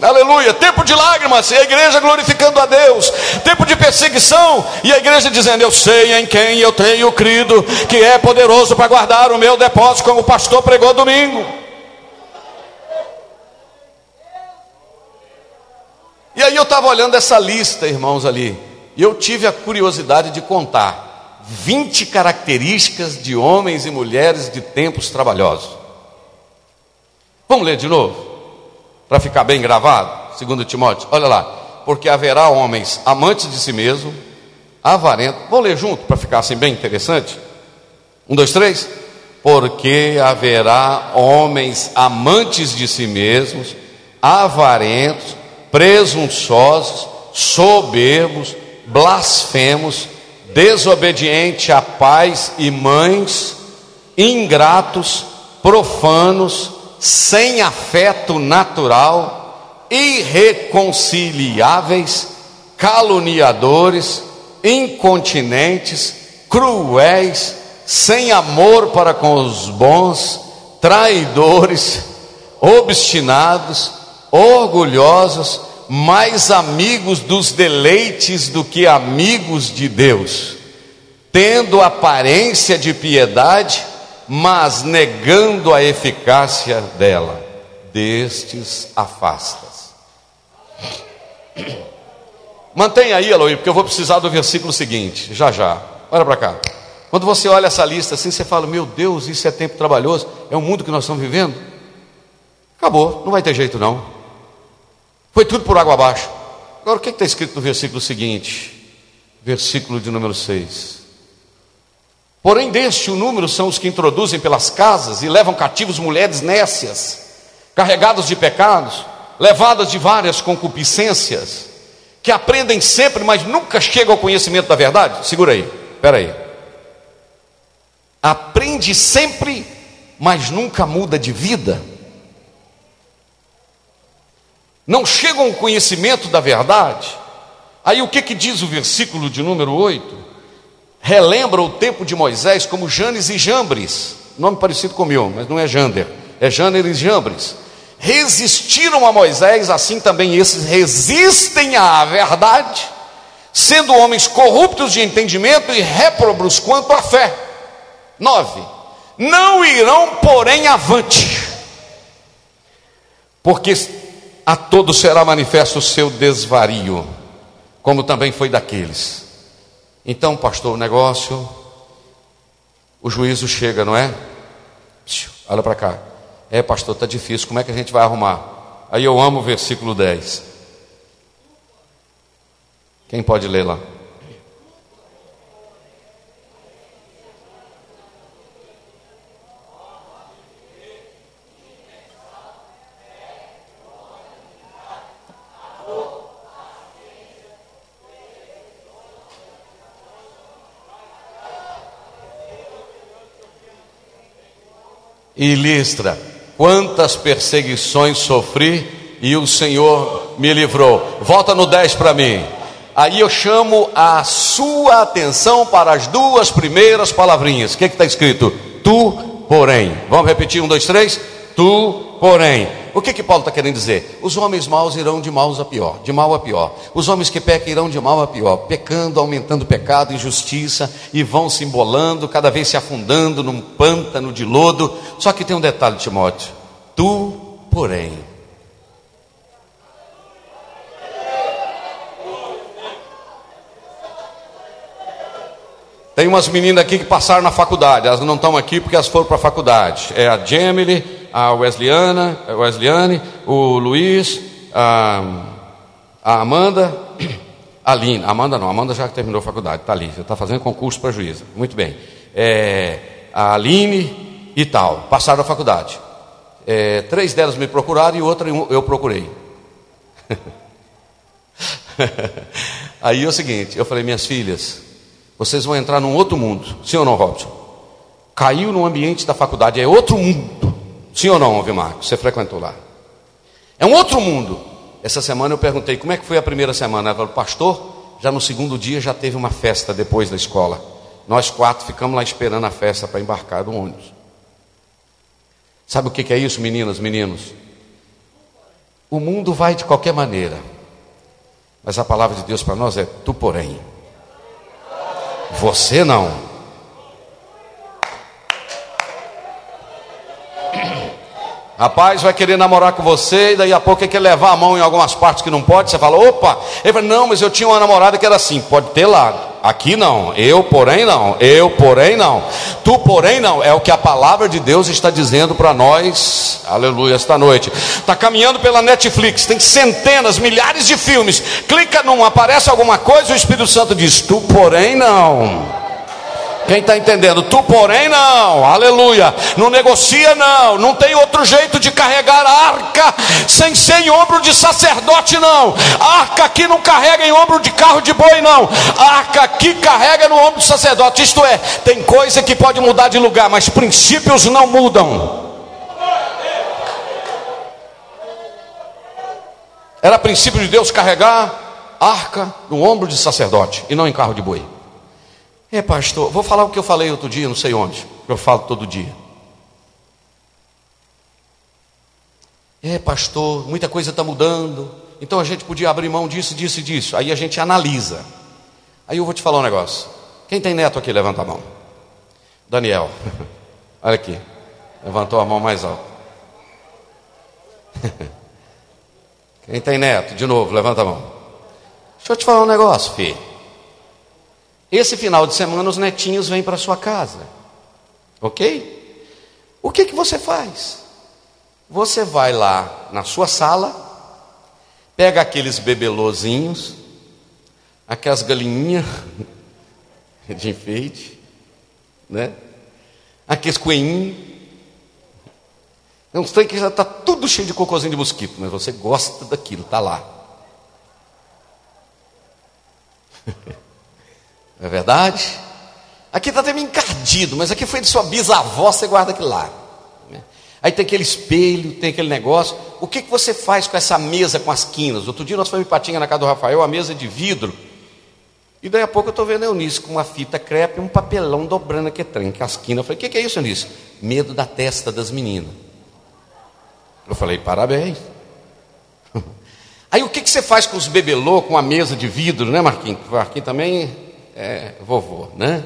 Aleluia. Tempo de lágrimas e a igreja glorificando a Deus. Tempo de perseguição e a igreja dizendo: Eu sei em quem eu tenho crido, que é poderoso para guardar o meu depósito, como o pastor pregou domingo. E aí eu estava olhando essa lista, irmãos, ali, e eu tive a curiosidade de contar 20 características de homens e mulheres de tempos trabalhosos. Vamos ler de novo? para ficar bem gravado, segundo Timóteo, olha lá, porque haverá homens amantes de si mesmo, avarentos, vou ler junto para ficar assim bem interessante, um, dois, três, porque haverá homens amantes de si mesmos, avarentos, presunçosos, soberbos, blasfemos, desobedientes a pais e mães, ingratos, profanos, sem afeto natural, irreconciliáveis, caluniadores, incontinentes, cruéis, sem amor para com os bons, traidores, obstinados, orgulhosos, mais amigos dos deleites do que amigos de Deus, tendo aparência de piedade, mas negando a eficácia dela, destes afastas. Mantenha aí, Eloy, porque eu vou precisar do versículo seguinte, já já. Olha para cá. Quando você olha essa lista assim, você fala: Meu Deus, isso é tempo trabalhoso, é o mundo que nós estamos vivendo. Acabou, não vai ter jeito não. Foi tudo por água abaixo. Agora, o que está escrito no versículo seguinte? Versículo de número 6. Porém, deste o número são os que introduzem pelas casas e levam cativos mulheres nécias, carregadas de pecados, levadas de várias concupiscências, que aprendem sempre, mas nunca chegam ao conhecimento da verdade. Segura aí, espera aí. Aprende sempre, mas nunca muda de vida. Não chegam ao conhecimento da verdade. Aí o que, que diz o versículo de número 8? relembra o tempo de Moisés como Janes e Jambres, nome parecido com o meu, mas não é Jander, é Janes e Jambres. Resistiram a Moisés, assim também esses resistem à verdade, sendo homens corruptos de entendimento e réprobos quanto à fé. 9. Não irão, porém, avante, porque a todos será manifesto o seu desvario, como também foi daqueles então, pastor, o negócio, o juízo chega, não é? Olha para cá. É, pastor, está difícil, como é que a gente vai arrumar? Aí eu amo o versículo 10. Quem pode ler lá? E Listra, quantas perseguições sofri e o Senhor me livrou. Volta no 10 para mim. Aí eu chamo a sua atenção para as duas primeiras palavrinhas. O que é está escrito? Tu, porém. Vamos repetir? Um, dois, três. Tu, porém. O que, que Paulo está querendo dizer? Os homens maus irão de maus a pior, de mal a pior. Os homens que pecam irão de mal a pior, pecando, aumentando pecado, injustiça, e vão se embolando, cada vez se afundando num pântano de lodo. Só que tem um detalhe, Timóteo: tu, porém, Tem umas meninas aqui que passaram na faculdade, elas não estão aqui porque elas foram para a faculdade. É a Jamily, a Wesleyana, Wesleyane, o Luiz, a, a Amanda, a Lina. Amanda não, Amanda já terminou a faculdade, está ali, já está fazendo concurso para juíza. Muito bem. é, a Aline e tal. Passaram a faculdade. É, três delas me procuraram e outra eu procurei. [LAUGHS] Aí é o seguinte, eu falei, minhas filhas, vocês vão entrar num outro mundo, sim ou não, Robson? Caiu no ambiente da faculdade, é outro mundo. Sim ou não, Marcos? Você frequentou lá. É um outro mundo. Essa semana eu perguntei como é que foi a primeira semana. Ela falou, pastor, já no segundo dia já teve uma festa depois da escola. Nós quatro ficamos lá esperando a festa para embarcar do ônibus. Sabe o que é isso, meninas, meninos? O mundo vai de qualquer maneira, mas a palavra de Deus para nós é: tu, porém, você não. Rapaz, vai querer namorar com você, e daí a pouco quer levar a mão em algumas partes que não pode. Você fala, opa, ele fala, não, mas eu tinha uma namorada que era assim, pode ter lá. Aqui não, eu porém não, eu porém não, tu porém não, é o que a palavra de Deus está dizendo para nós, aleluia, esta noite. Está caminhando pela Netflix, tem centenas, milhares de filmes, clica num, aparece alguma coisa, o Espírito Santo diz, tu porém não. Quem está entendendo? Tu, porém, não, aleluia. Não negocia, não. Não tem outro jeito de carregar a arca sem ser em ombro de sacerdote, não. Arca aqui não carrega em ombro de carro de boi, não. Arca aqui carrega no ombro do sacerdote. Isto é, tem coisa que pode mudar de lugar, mas princípios não mudam. Era princípio de Deus carregar arca no ombro de sacerdote e não em carro de boi. É, pastor, vou falar o que eu falei outro dia, não sei onde, eu falo todo dia. É, pastor, muita coisa está mudando, então a gente podia abrir mão disso, disso e disso. Aí a gente analisa. Aí eu vou te falar um negócio. Quem tem neto aqui, levanta a mão. Daniel, [LAUGHS] olha aqui, levantou a mão mais alto. [LAUGHS] Quem tem neto, de novo, levanta a mão. Deixa eu te falar um negócio, filho. Esse final de semana os netinhos vêm para sua casa. Ok? O que, que você faz? Você vai lá na sua sala, pega aqueles bebelozinhos, aquelas galinhinhas [LAUGHS] de enfeite, né? Aqueles coelhinhos. Não sei que já está tudo cheio de cocôzinho de mosquito, mas você gosta daquilo, está lá. [LAUGHS] Não é verdade? Aqui está até meio encardido, mas aqui foi de sua bisavó, você guarda aquilo lá. Né? Aí tem aquele espelho, tem aquele negócio. O que, que você faz com essa mesa com as quinas? Outro dia nós fomos em Patinga na casa do Rafael, a mesa de vidro. E daí a pouco eu estou vendo a Eunice com uma fita crepe e um papelão dobrando aqui trem, que as quinas. Eu falei, o que, que é isso, Eunice? Medo da testa das meninas. Eu falei, parabéns. [LAUGHS] Aí o que, que você faz com os bebelô, com a mesa de vidro, né, Marquinhos? Marquinhos também é, vovô, né?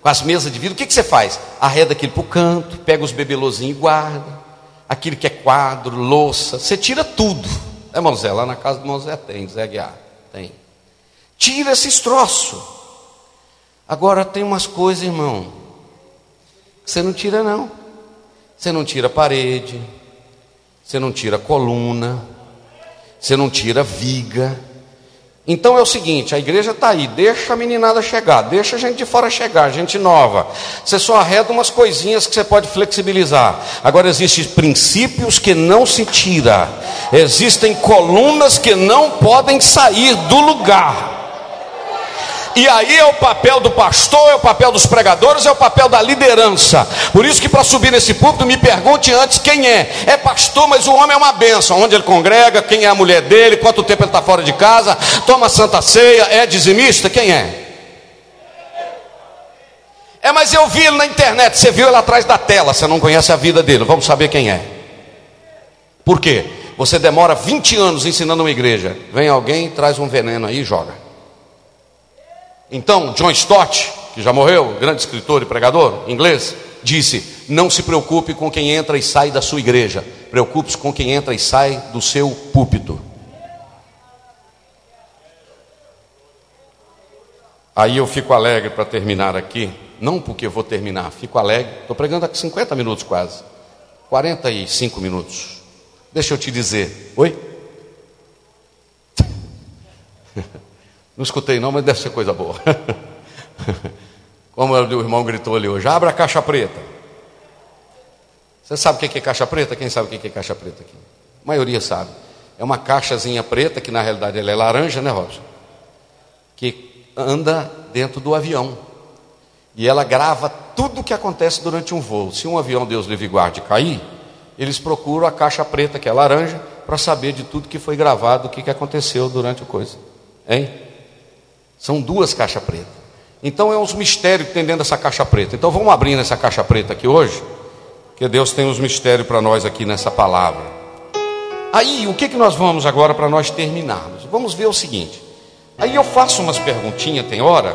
Com as mesas de vidro, o que, que você faz? Arreda aquilo para o canto, pega os bebelozinhos e guarda. Aquilo que é quadro, louça, você tira tudo. É, irmão Zé, lá na casa do irmão Zé tem, Zé Guiar, tem. Tira esses troços. Agora tem umas coisas, irmão, que você não tira não. Você não tira parede, você não tira coluna, você não tira viga, então é o seguinte: a igreja está aí, deixa a meninada chegar, deixa a gente de fora chegar, gente nova. Você só arreda umas coisinhas que você pode flexibilizar. Agora existem princípios que não se tira, existem colunas que não podem sair do lugar. E aí é o papel do pastor, é o papel dos pregadores, é o papel da liderança. Por isso que para subir nesse púlpito, me pergunte antes quem é. É pastor, mas o homem é uma benção. Onde ele congrega, quem é a mulher dele, quanto tempo ele está fora de casa, toma santa ceia, é dizimista, quem é? É, mas eu vi ele na internet, você viu ele atrás da tela, você não conhece a vida dele, vamos saber quem é. Por quê? Você demora 20 anos ensinando uma igreja, vem alguém, traz um veneno aí e joga. Então, John Stott, que já morreu, grande escritor e pregador inglês, disse: Não se preocupe com quem entra e sai da sua igreja, preocupe-se com quem entra e sai do seu púlpito. Aí eu fico alegre para terminar aqui, não porque vou terminar, fico alegre, estou pregando há 50 minutos quase, 45 minutos. Deixa eu te dizer, oi? [LAUGHS] Não escutei não, mas deve ser coisa boa. [LAUGHS] Como o irmão gritou ali hoje, abra a caixa preta. Você sabe o que é caixa preta? Quem sabe o que é caixa preta aqui? A maioria sabe. É uma caixazinha preta, que na realidade ela é laranja, né, Robson? Que anda dentro do avião. E ela grava tudo o que acontece durante um voo. Se um avião, Deus livre guarde, cair, eles procuram a caixa preta, que é laranja, para saber de tudo que foi gravado, o que, aconteceu durante a coisa. Hein? São duas caixas pretas. Então é uns mistérios que tem dentro dessa caixa preta. Então vamos abrir nessa caixa preta aqui hoje, que Deus tem uns mistérios para nós aqui nessa palavra. Aí, o que, que nós vamos agora para nós terminarmos? Vamos ver o seguinte. Aí eu faço umas perguntinhas, tem hora.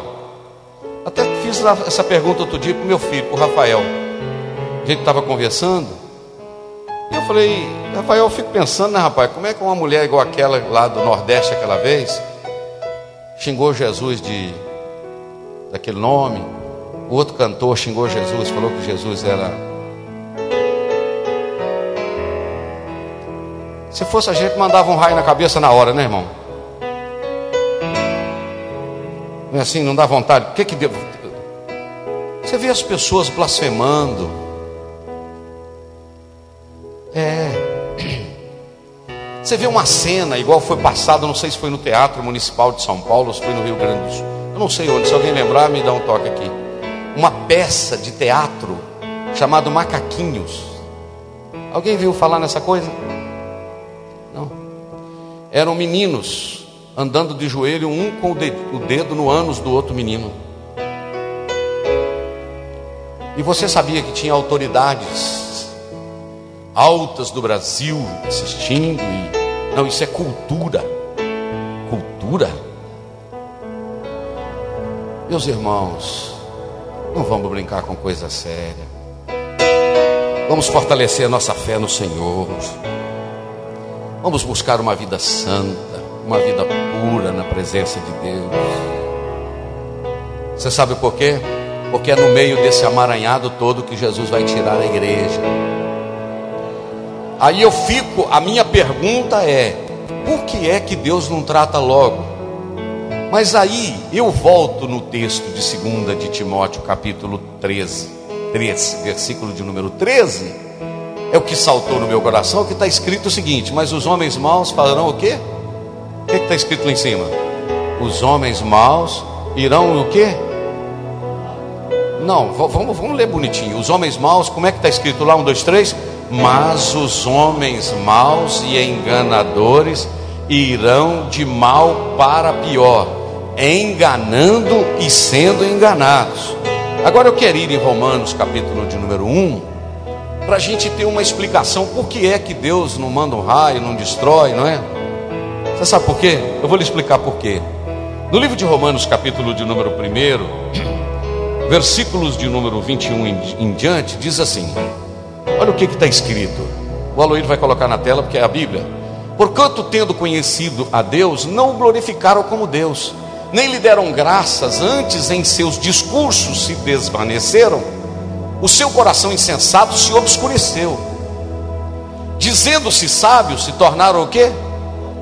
Até fiz essa pergunta outro dia para meu filho, para o Rafael. A gente estava conversando. E eu falei, Rafael, eu fico pensando, né, rapaz, como é que uma mulher igual aquela lá do Nordeste aquela vez xingou Jesus de daquele nome. O outro cantor xingou Jesus, falou que Jesus era. Se fosse a gente, mandava um raio na cabeça na hora, né, irmão? Não é assim, não dá vontade. O que que? Você vê as pessoas blasfemando. É. Você vê uma cena, igual foi passada, não sei se foi no Teatro Municipal de São Paulo, ou se foi no Rio Grande do Sul. Eu não sei onde, se alguém lembrar, me dá um toque aqui. Uma peça de teatro chamado Macaquinhos. Alguém viu falar nessa coisa? Não. Eram meninos andando de joelho, um com o dedo no ânus do outro menino. E você sabia que tinha autoridades altas do Brasil assistindo e não, isso é cultura. Cultura? Meus irmãos, não vamos brincar com coisa séria. Vamos fortalecer a nossa fé no Senhor. Vamos buscar uma vida santa, uma vida pura na presença de Deus. Você sabe por quê? Porque é no meio desse amaranhado todo que Jesus vai tirar a igreja. Aí eu fico, a minha pergunta é: por que é que Deus não trata logo? Mas aí eu volto no texto de 2 de Timóteo, capítulo 13, 13, versículo de número 13. É o que saltou no meu coração, que está escrito o seguinte: Mas os homens maus farão o quê? O que está escrito lá em cima? Os homens maus irão o quê? Não, vamos, vamos ler bonitinho. Os homens maus, como é que está escrito lá? Um, dois, três. Mas os homens maus e enganadores irão de mal para pior enganando e sendo enganados. Agora eu quero ir em Romanos, capítulo de número 1, para a gente ter uma explicação por que é que Deus não manda um raio, não destrói, não é? Você sabe por quê? Eu vou lhe explicar por quê. No livro de Romanos, capítulo de número 1, [CLEARS THROAT] versículos de número 21 em, em diante, diz assim: Olha o que está escrito. O Aloído vai colocar na tela porque é a Bíblia. Porquanto, tendo conhecido a Deus, não o glorificaram como Deus nem lhe deram graças, antes em seus discursos se desvaneceram, o seu coração insensato se obscureceu. Dizendo-se sábios, se tornaram o quê?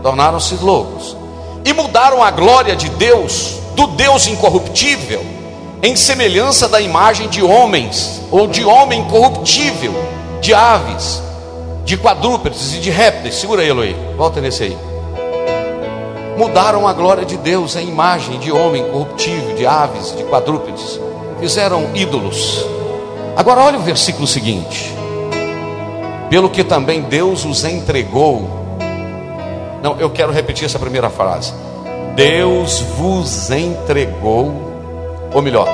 Tornaram-se loucos. E mudaram a glória de Deus, do Deus incorruptível, em semelhança da imagem de homens, ou de homem corruptível, de aves, de quadrúpedes e de répteis. Segura aí, Eloy. Volta nesse aí mudaram a glória de Deus em imagem de homem corruptível, de aves, de quadrúpedes, fizeram ídolos. Agora olha o versículo seguinte: pelo que também Deus os entregou. Não, eu quero repetir essa primeira frase. Deus vos entregou, ou melhor,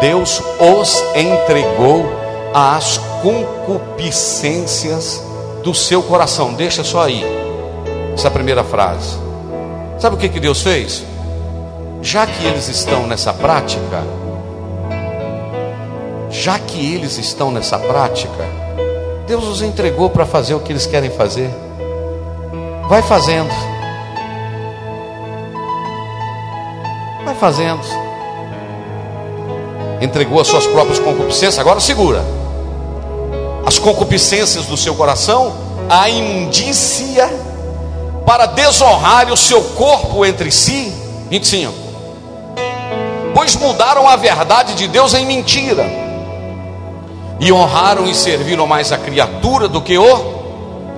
Deus os entregou às concupiscências do seu coração. Deixa só aí essa primeira frase. Sabe o que, que Deus fez? Já que eles estão nessa prática, já que eles estão nessa prática, Deus os entregou para fazer o que eles querem fazer. Vai fazendo. Vai fazendo. Entregou as suas próprias concupiscências, agora segura. As concupiscências do seu coração, a imundícia para desonrar o seu corpo entre si. 25. pois mudaram a verdade de Deus em mentira, e honraram e serviram mais a criatura do que o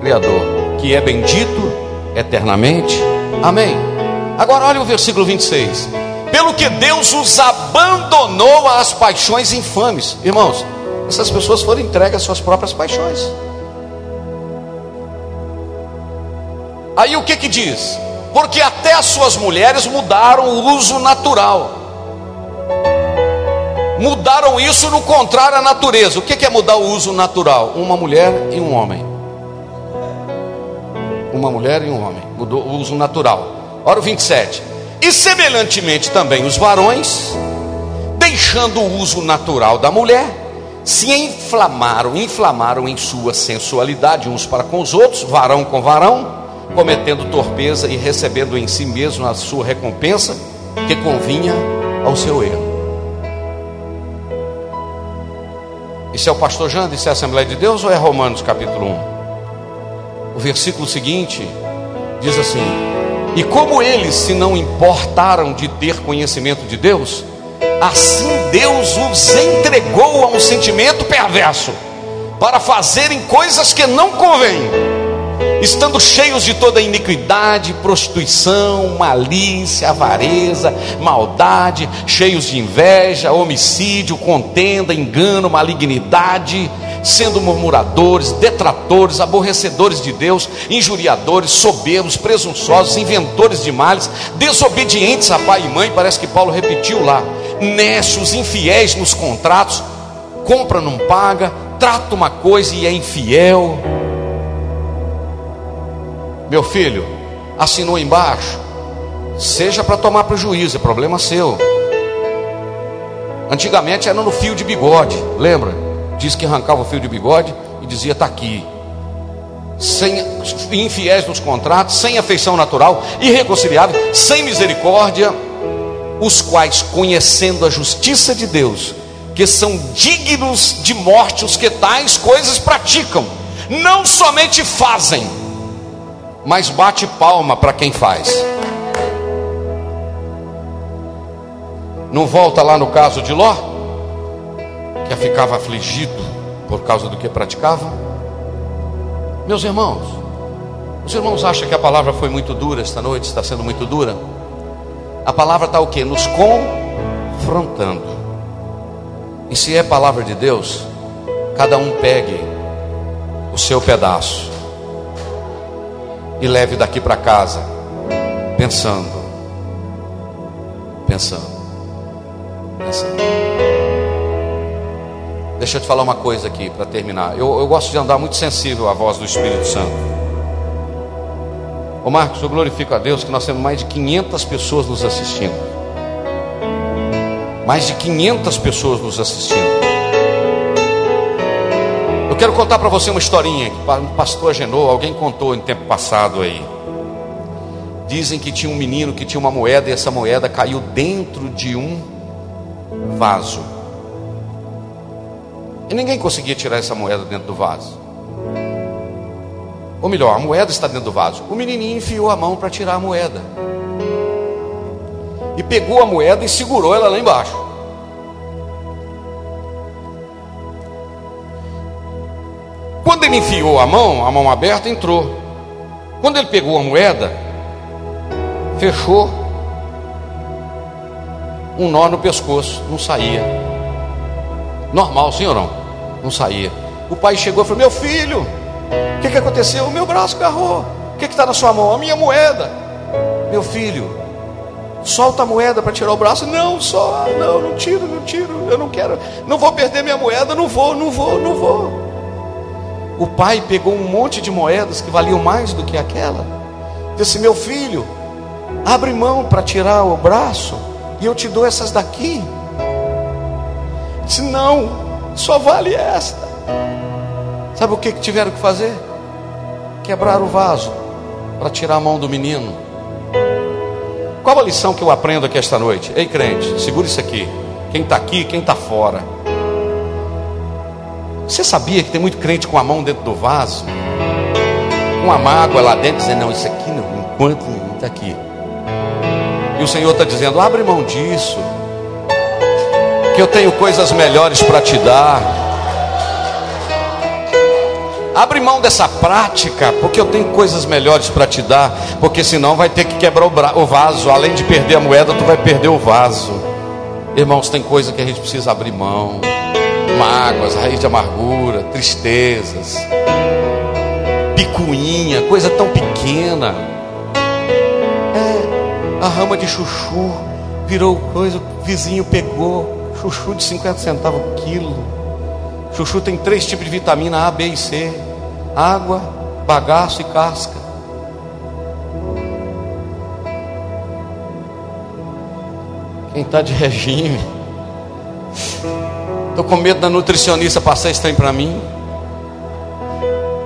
Criador, que é bendito eternamente. Amém. Agora olha o versículo 26. Pelo que Deus os abandonou às paixões infames. Irmãos, essas pessoas foram entregues às suas próprias paixões. Aí o que que diz? Porque até as suas mulheres mudaram o uso natural. Mudaram isso no contrário à natureza. O que é mudar o uso natural? Uma mulher e um homem. Uma mulher e um homem. Mudou o uso natural. Ora o 27. E semelhantemente também os varões, deixando o uso natural da mulher, se inflamaram, inflamaram em sua sensualidade uns para com os outros, varão com varão, cometendo torpeza e recebendo em si mesmo a sua recompensa que convinha ao seu erro. Isso é o pastor Jando, isso é a Assembleia de Deus ou é Romanos capítulo 1? O versículo seguinte diz assim: E como eles se não importaram de ter conhecimento de Deus, assim Deus os entregou a um sentimento perverso, para fazerem coisas que não convêm estando cheios de toda iniquidade, prostituição, malícia, avareza, maldade, cheios de inveja, homicídio, contenda, engano, malignidade, sendo murmuradores, detratores, aborrecedores de Deus, injuriadores, soberbos, presunçosos, inventores de males, desobedientes a pai e mãe, parece que Paulo repetiu lá, nécios, infiéis nos contratos, compra não paga, trata uma coisa e é infiel meu filho, assinou embaixo, seja para tomar prejuízo, é problema seu. Antigamente era no fio de bigode, lembra? Diz que arrancava o fio de bigode e dizia: está aqui. Sem, infiéis nos contratos, sem afeição natural, irreconciliável, sem misericórdia, os quais, conhecendo a justiça de Deus, que são dignos de morte os que tais coisas praticam, não somente fazem, mas bate palma para quem faz. Não volta lá no caso de Ló, que ficava afligido por causa do que praticava? Meus irmãos, os irmãos acham que a palavra foi muito dura esta noite, está sendo muito dura? A palavra está o que? Nos confrontando. E se é palavra de Deus, cada um pegue o seu pedaço e leve daqui para casa, pensando, pensando, pensando. Deixa eu te falar uma coisa aqui para terminar. Eu, eu gosto de andar muito sensível à voz do Espírito Santo. Ô Marcos, eu glorifico a Deus que nós temos mais de 500 pessoas nos assistindo. Mais de 500 pessoas nos assistindo quero contar para você uma historinha que o pastor Agenor, alguém contou em tempo passado aí. Dizem que tinha um menino que tinha uma moeda e essa moeda caiu dentro de um vaso. E ninguém conseguia tirar essa moeda dentro do vaso. Ou melhor, a moeda está dentro do vaso. O menininho enfiou a mão para tirar a moeda. E pegou a moeda e segurou ela lá embaixo. Quando ele enfiou a mão, a mão aberta, entrou. Quando ele pegou a moeda, fechou um nó no pescoço, não saía. Normal, senhorão, não saía. O pai chegou e falou: Meu filho, o que, que aconteceu? O meu braço agarrou. O que está na sua mão? A minha moeda. Meu filho, solta a moeda para tirar o braço. Não, só, não, não tiro, não tiro. Eu não quero, não vou perder minha moeda, não vou, não vou, não vou o pai pegou um monte de moedas que valiam mais do que aquela. Disse: Meu filho, abre mão para tirar o braço e eu te dou essas daqui. Disse: Não, só vale esta. Sabe o que, que tiveram que fazer? Quebrar o vaso para tirar a mão do menino. Qual a lição que eu aprendo aqui esta noite? Ei, crente, segura isso aqui. Quem está aqui, quem está fora. Você sabia que tem muito crente com a mão dentro do vaso? Com a mágoa lá dentro, dizendo, não, isso aqui não, enquanto está aqui. E o Senhor está dizendo, abre mão disso. porque eu tenho coisas melhores para te dar. Abre mão dessa prática, porque eu tenho coisas melhores para te dar, porque senão vai ter que quebrar o, vaso. Além de perder a moeda, tu vai perder o vaso. Irmãos, tem coisa que a gente precisa abrir mão: mágoas, raiz de amargura, tristezas, picuinha, coisa tão pequena. É, a rama de chuchu virou coisa, o vizinho pegou, chuchu de 50 centavos o quilo. Chuchu tem três tipos de vitamina A, B e C: água, bagaço e casca. Quem está de regime, estou com medo da nutricionista passar esse trem para mim.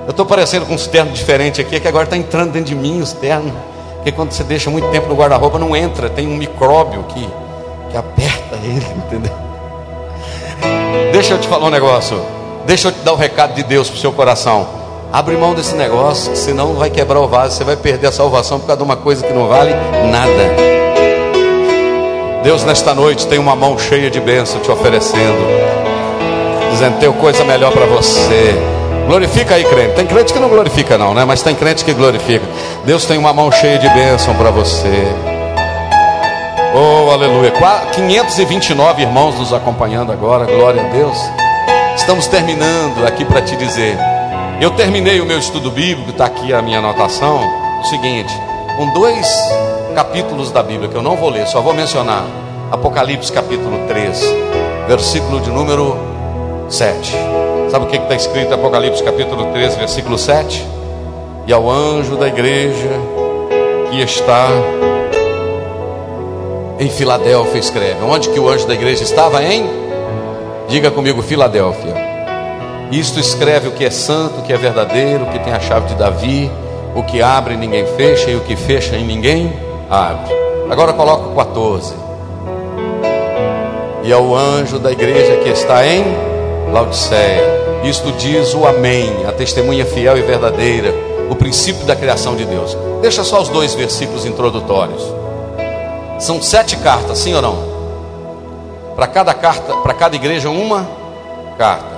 Eu estou parecendo com um terno diferente aqui, que agora está entrando dentro de mim os ternos. Porque quando você deixa muito tempo no guarda-roupa, não entra, tem um micróbio que, que aperta ele, [LAUGHS] entendeu? Deixa eu te falar um negócio. Deixa eu te dar o um recado de Deus para o seu coração. Abre mão desse negócio, senão vai quebrar o vaso, você vai perder a salvação por causa de uma coisa que não vale nada. Deus, nesta noite, tem uma mão cheia de bênção te oferecendo, dizendo: tem coisa melhor para você. Glorifica aí, crente. Tem crente que não glorifica, não, né? Mas tem crente que glorifica. Deus tem uma mão cheia de bênção para você. Oh, aleluia. 529 irmãos nos acompanhando agora. Glória a Deus. Estamos terminando aqui para te dizer. Eu terminei o meu estudo bíblico, está aqui a minha anotação. O seguinte, com dois capítulos da Bíblia que eu não vou ler, só vou mencionar. Apocalipse capítulo 3, versículo de número 7. Sabe o que está escrito em Apocalipse capítulo 13, versículo 7? E ao anjo da igreja que está em Filadélfia, escreve. Onde que o anjo da igreja estava? Em? Diga comigo, Filadélfia. Isto escreve o que é santo, o que é verdadeiro, o que tem a chave de Davi, o que abre ninguém fecha e o que fecha em ninguém abre. Agora coloca o 14. E ao anjo da igreja que está em Laodiceia isto diz o Amém, a testemunha fiel e verdadeira, o princípio da criação de Deus. Deixa só os dois versículos introdutórios. São sete cartas, sim ou não? Para cada carta, para cada igreja, uma carta.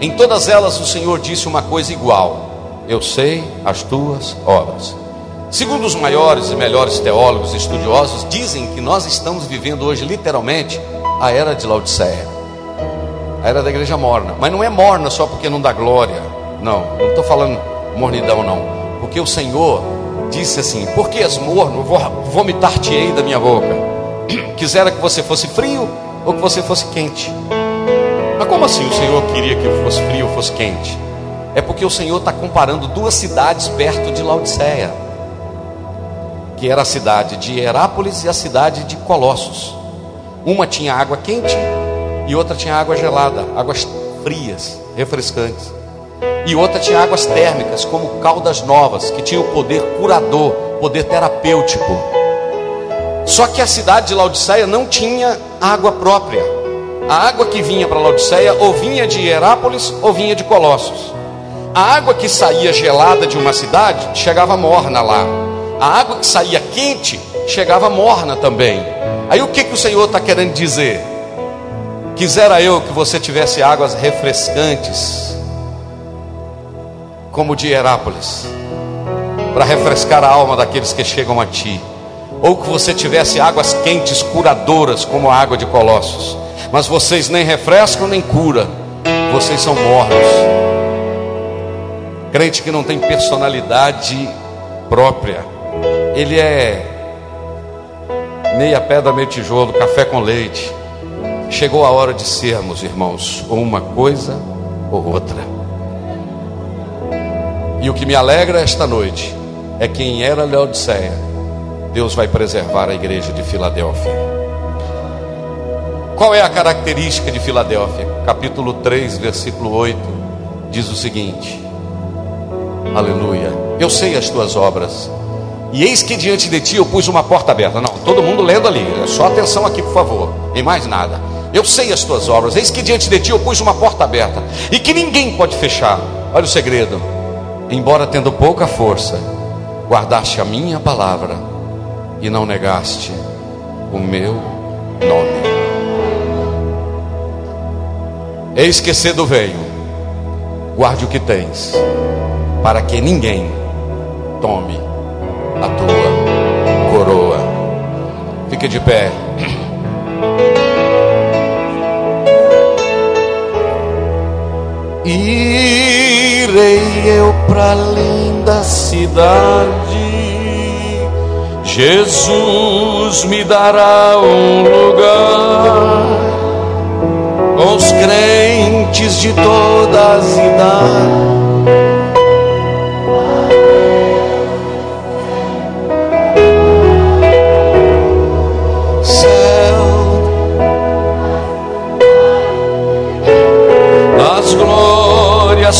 Em todas elas o Senhor disse uma coisa igual: Eu sei as tuas obras. Segundo os maiores e melhores teólogos e estudiosos, dizem que nós estamos vivendo hoje literalmente a era de Laodiceia a era da igreja morna. Mas não é morna só porque não dá glória. Não, não estou falando mornidão, não. Porque o Senhor disse assim: Por que és morno? Vomitar-te-ei da minha boca. [CLEARS THROAT] Quisera que você fosse frio ou que você fosse quente. Mas como assim o Senhor queria que eu fosse frio ou fosse quente? É porque o Senhor está comparando duas cidades perto de Laodiceia, que era a cidade de Herápolis e a cidade de Colossos. Uma tinha água quente e outra tinha água gelada, águas frias, refrescantes. E outra tinha águas térmicas, como caldas novas, que tinham poder curador, poder terapêutico. Só que a cidade de Laodiceia não tinha água própria. A água que vinha para Laodiceia ou vinha de Herápolis ou vinha de Colossos. A água que saía gelada de uma cidade chegava morna lá. A água que saía quente chegava morna também. Aí o que, que o Senhor está querendo dizer? Quisera eu que você tivesse águas refrescantes, como de Herápolis, para refrescar a alma daqueles que chegam a ti, ou que você tivesse águas quentes, curadoras, como a água de Colossos, mas vocês nem refrescam nem curam, vocês são mornos. Crente que não tem personalidade própria, ele é meia pedra, meio tijolo, café com leite. Chegou a hora de sermos, irmãos, ou uma coisa ou outra. E o que me alegra esta noite é que em era Laodiceia, Deus vai preservar a igreja de Filadélfia. Qual é a característica de Filadélfia? Capítulo 3, versículo 8, diz o seguinte: Aleluia. Eu sei as tuas obras. E eis que diante de ti eu pus uma porta aberta. Não, todo mundo lendo ali. É só atenção aqui, por favor. Em mais nada. Eu sei as tuas obras. Eis que diante de ti eu pus uma porta aberta e que ninguém pode fechar. Olha o segredo. Embora tendo pouca força, guardaste a minha palavra e não negaste o meu nome. Eis que cedo veio, guarde o que tens, para que ninguém tome a tua coroa. Fique de pé. [CLEARS THROAT] Irei eu para linda cidade Jesus me dará um lugar com os crentes de todas as idades.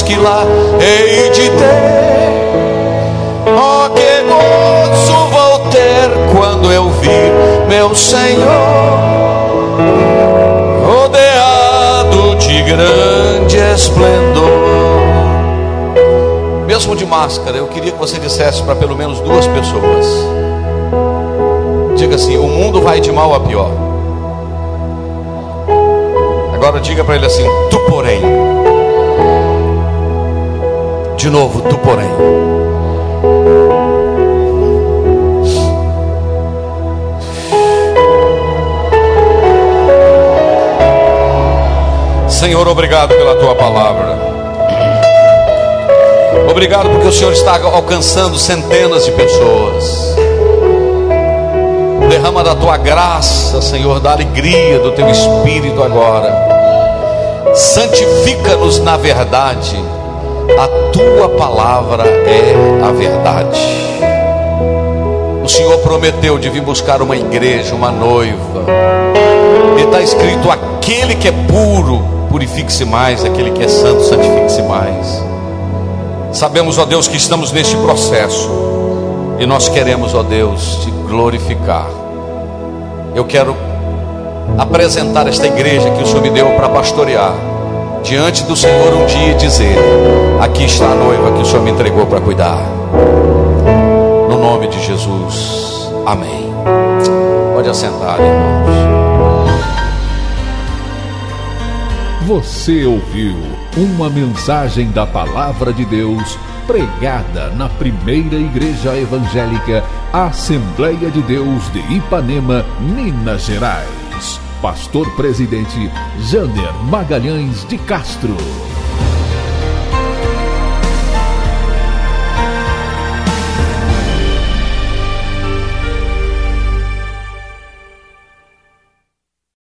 Que lá hei de ter. Oh, que gozo vou ter quando eu vir meu Senhor, rodeado de grande esplendor. Mesmo de máscara, eu queria que você dissesse para pelo menos duas pessoas. Diga assim: o mundo vai de mal a pior. Agora diga para ele assim: tu porém. De novo, tu porém. Senhor, obrigado pela tua palavra. Obrigado porque o Senhor está alcançando centenas de pessoas. Derrama da tua graça, Senhor, da alegria do teu espírito agora. Santifica-nos na verdade a tua palavra é a verdade. O Senhor prometeu de vir buscar uma igreja, uma noiva. E está escrito: aquele que é puro, purifique-se mais, aquele que é santo, santifique-se mais. Sabemos, ó Deus, que estamos neste processo. E nós queremos, ó Deus, te glorificar. Eu quero apresentar esta igreja que o Senhor me deu para pastorear diante do Senhor um dia e dizer: Aqui está a noiva que o Senhor me entregou para cuidar. No nome de Jesus. Amém. Pode assentar, irmãos. Você ouviu uma mensagem da palavra de Deus pregada na primeira igreja evangélica Assembleia de Deus de Ipanema, Minas Gerais pastor presidente Jander Magalhães de Castro.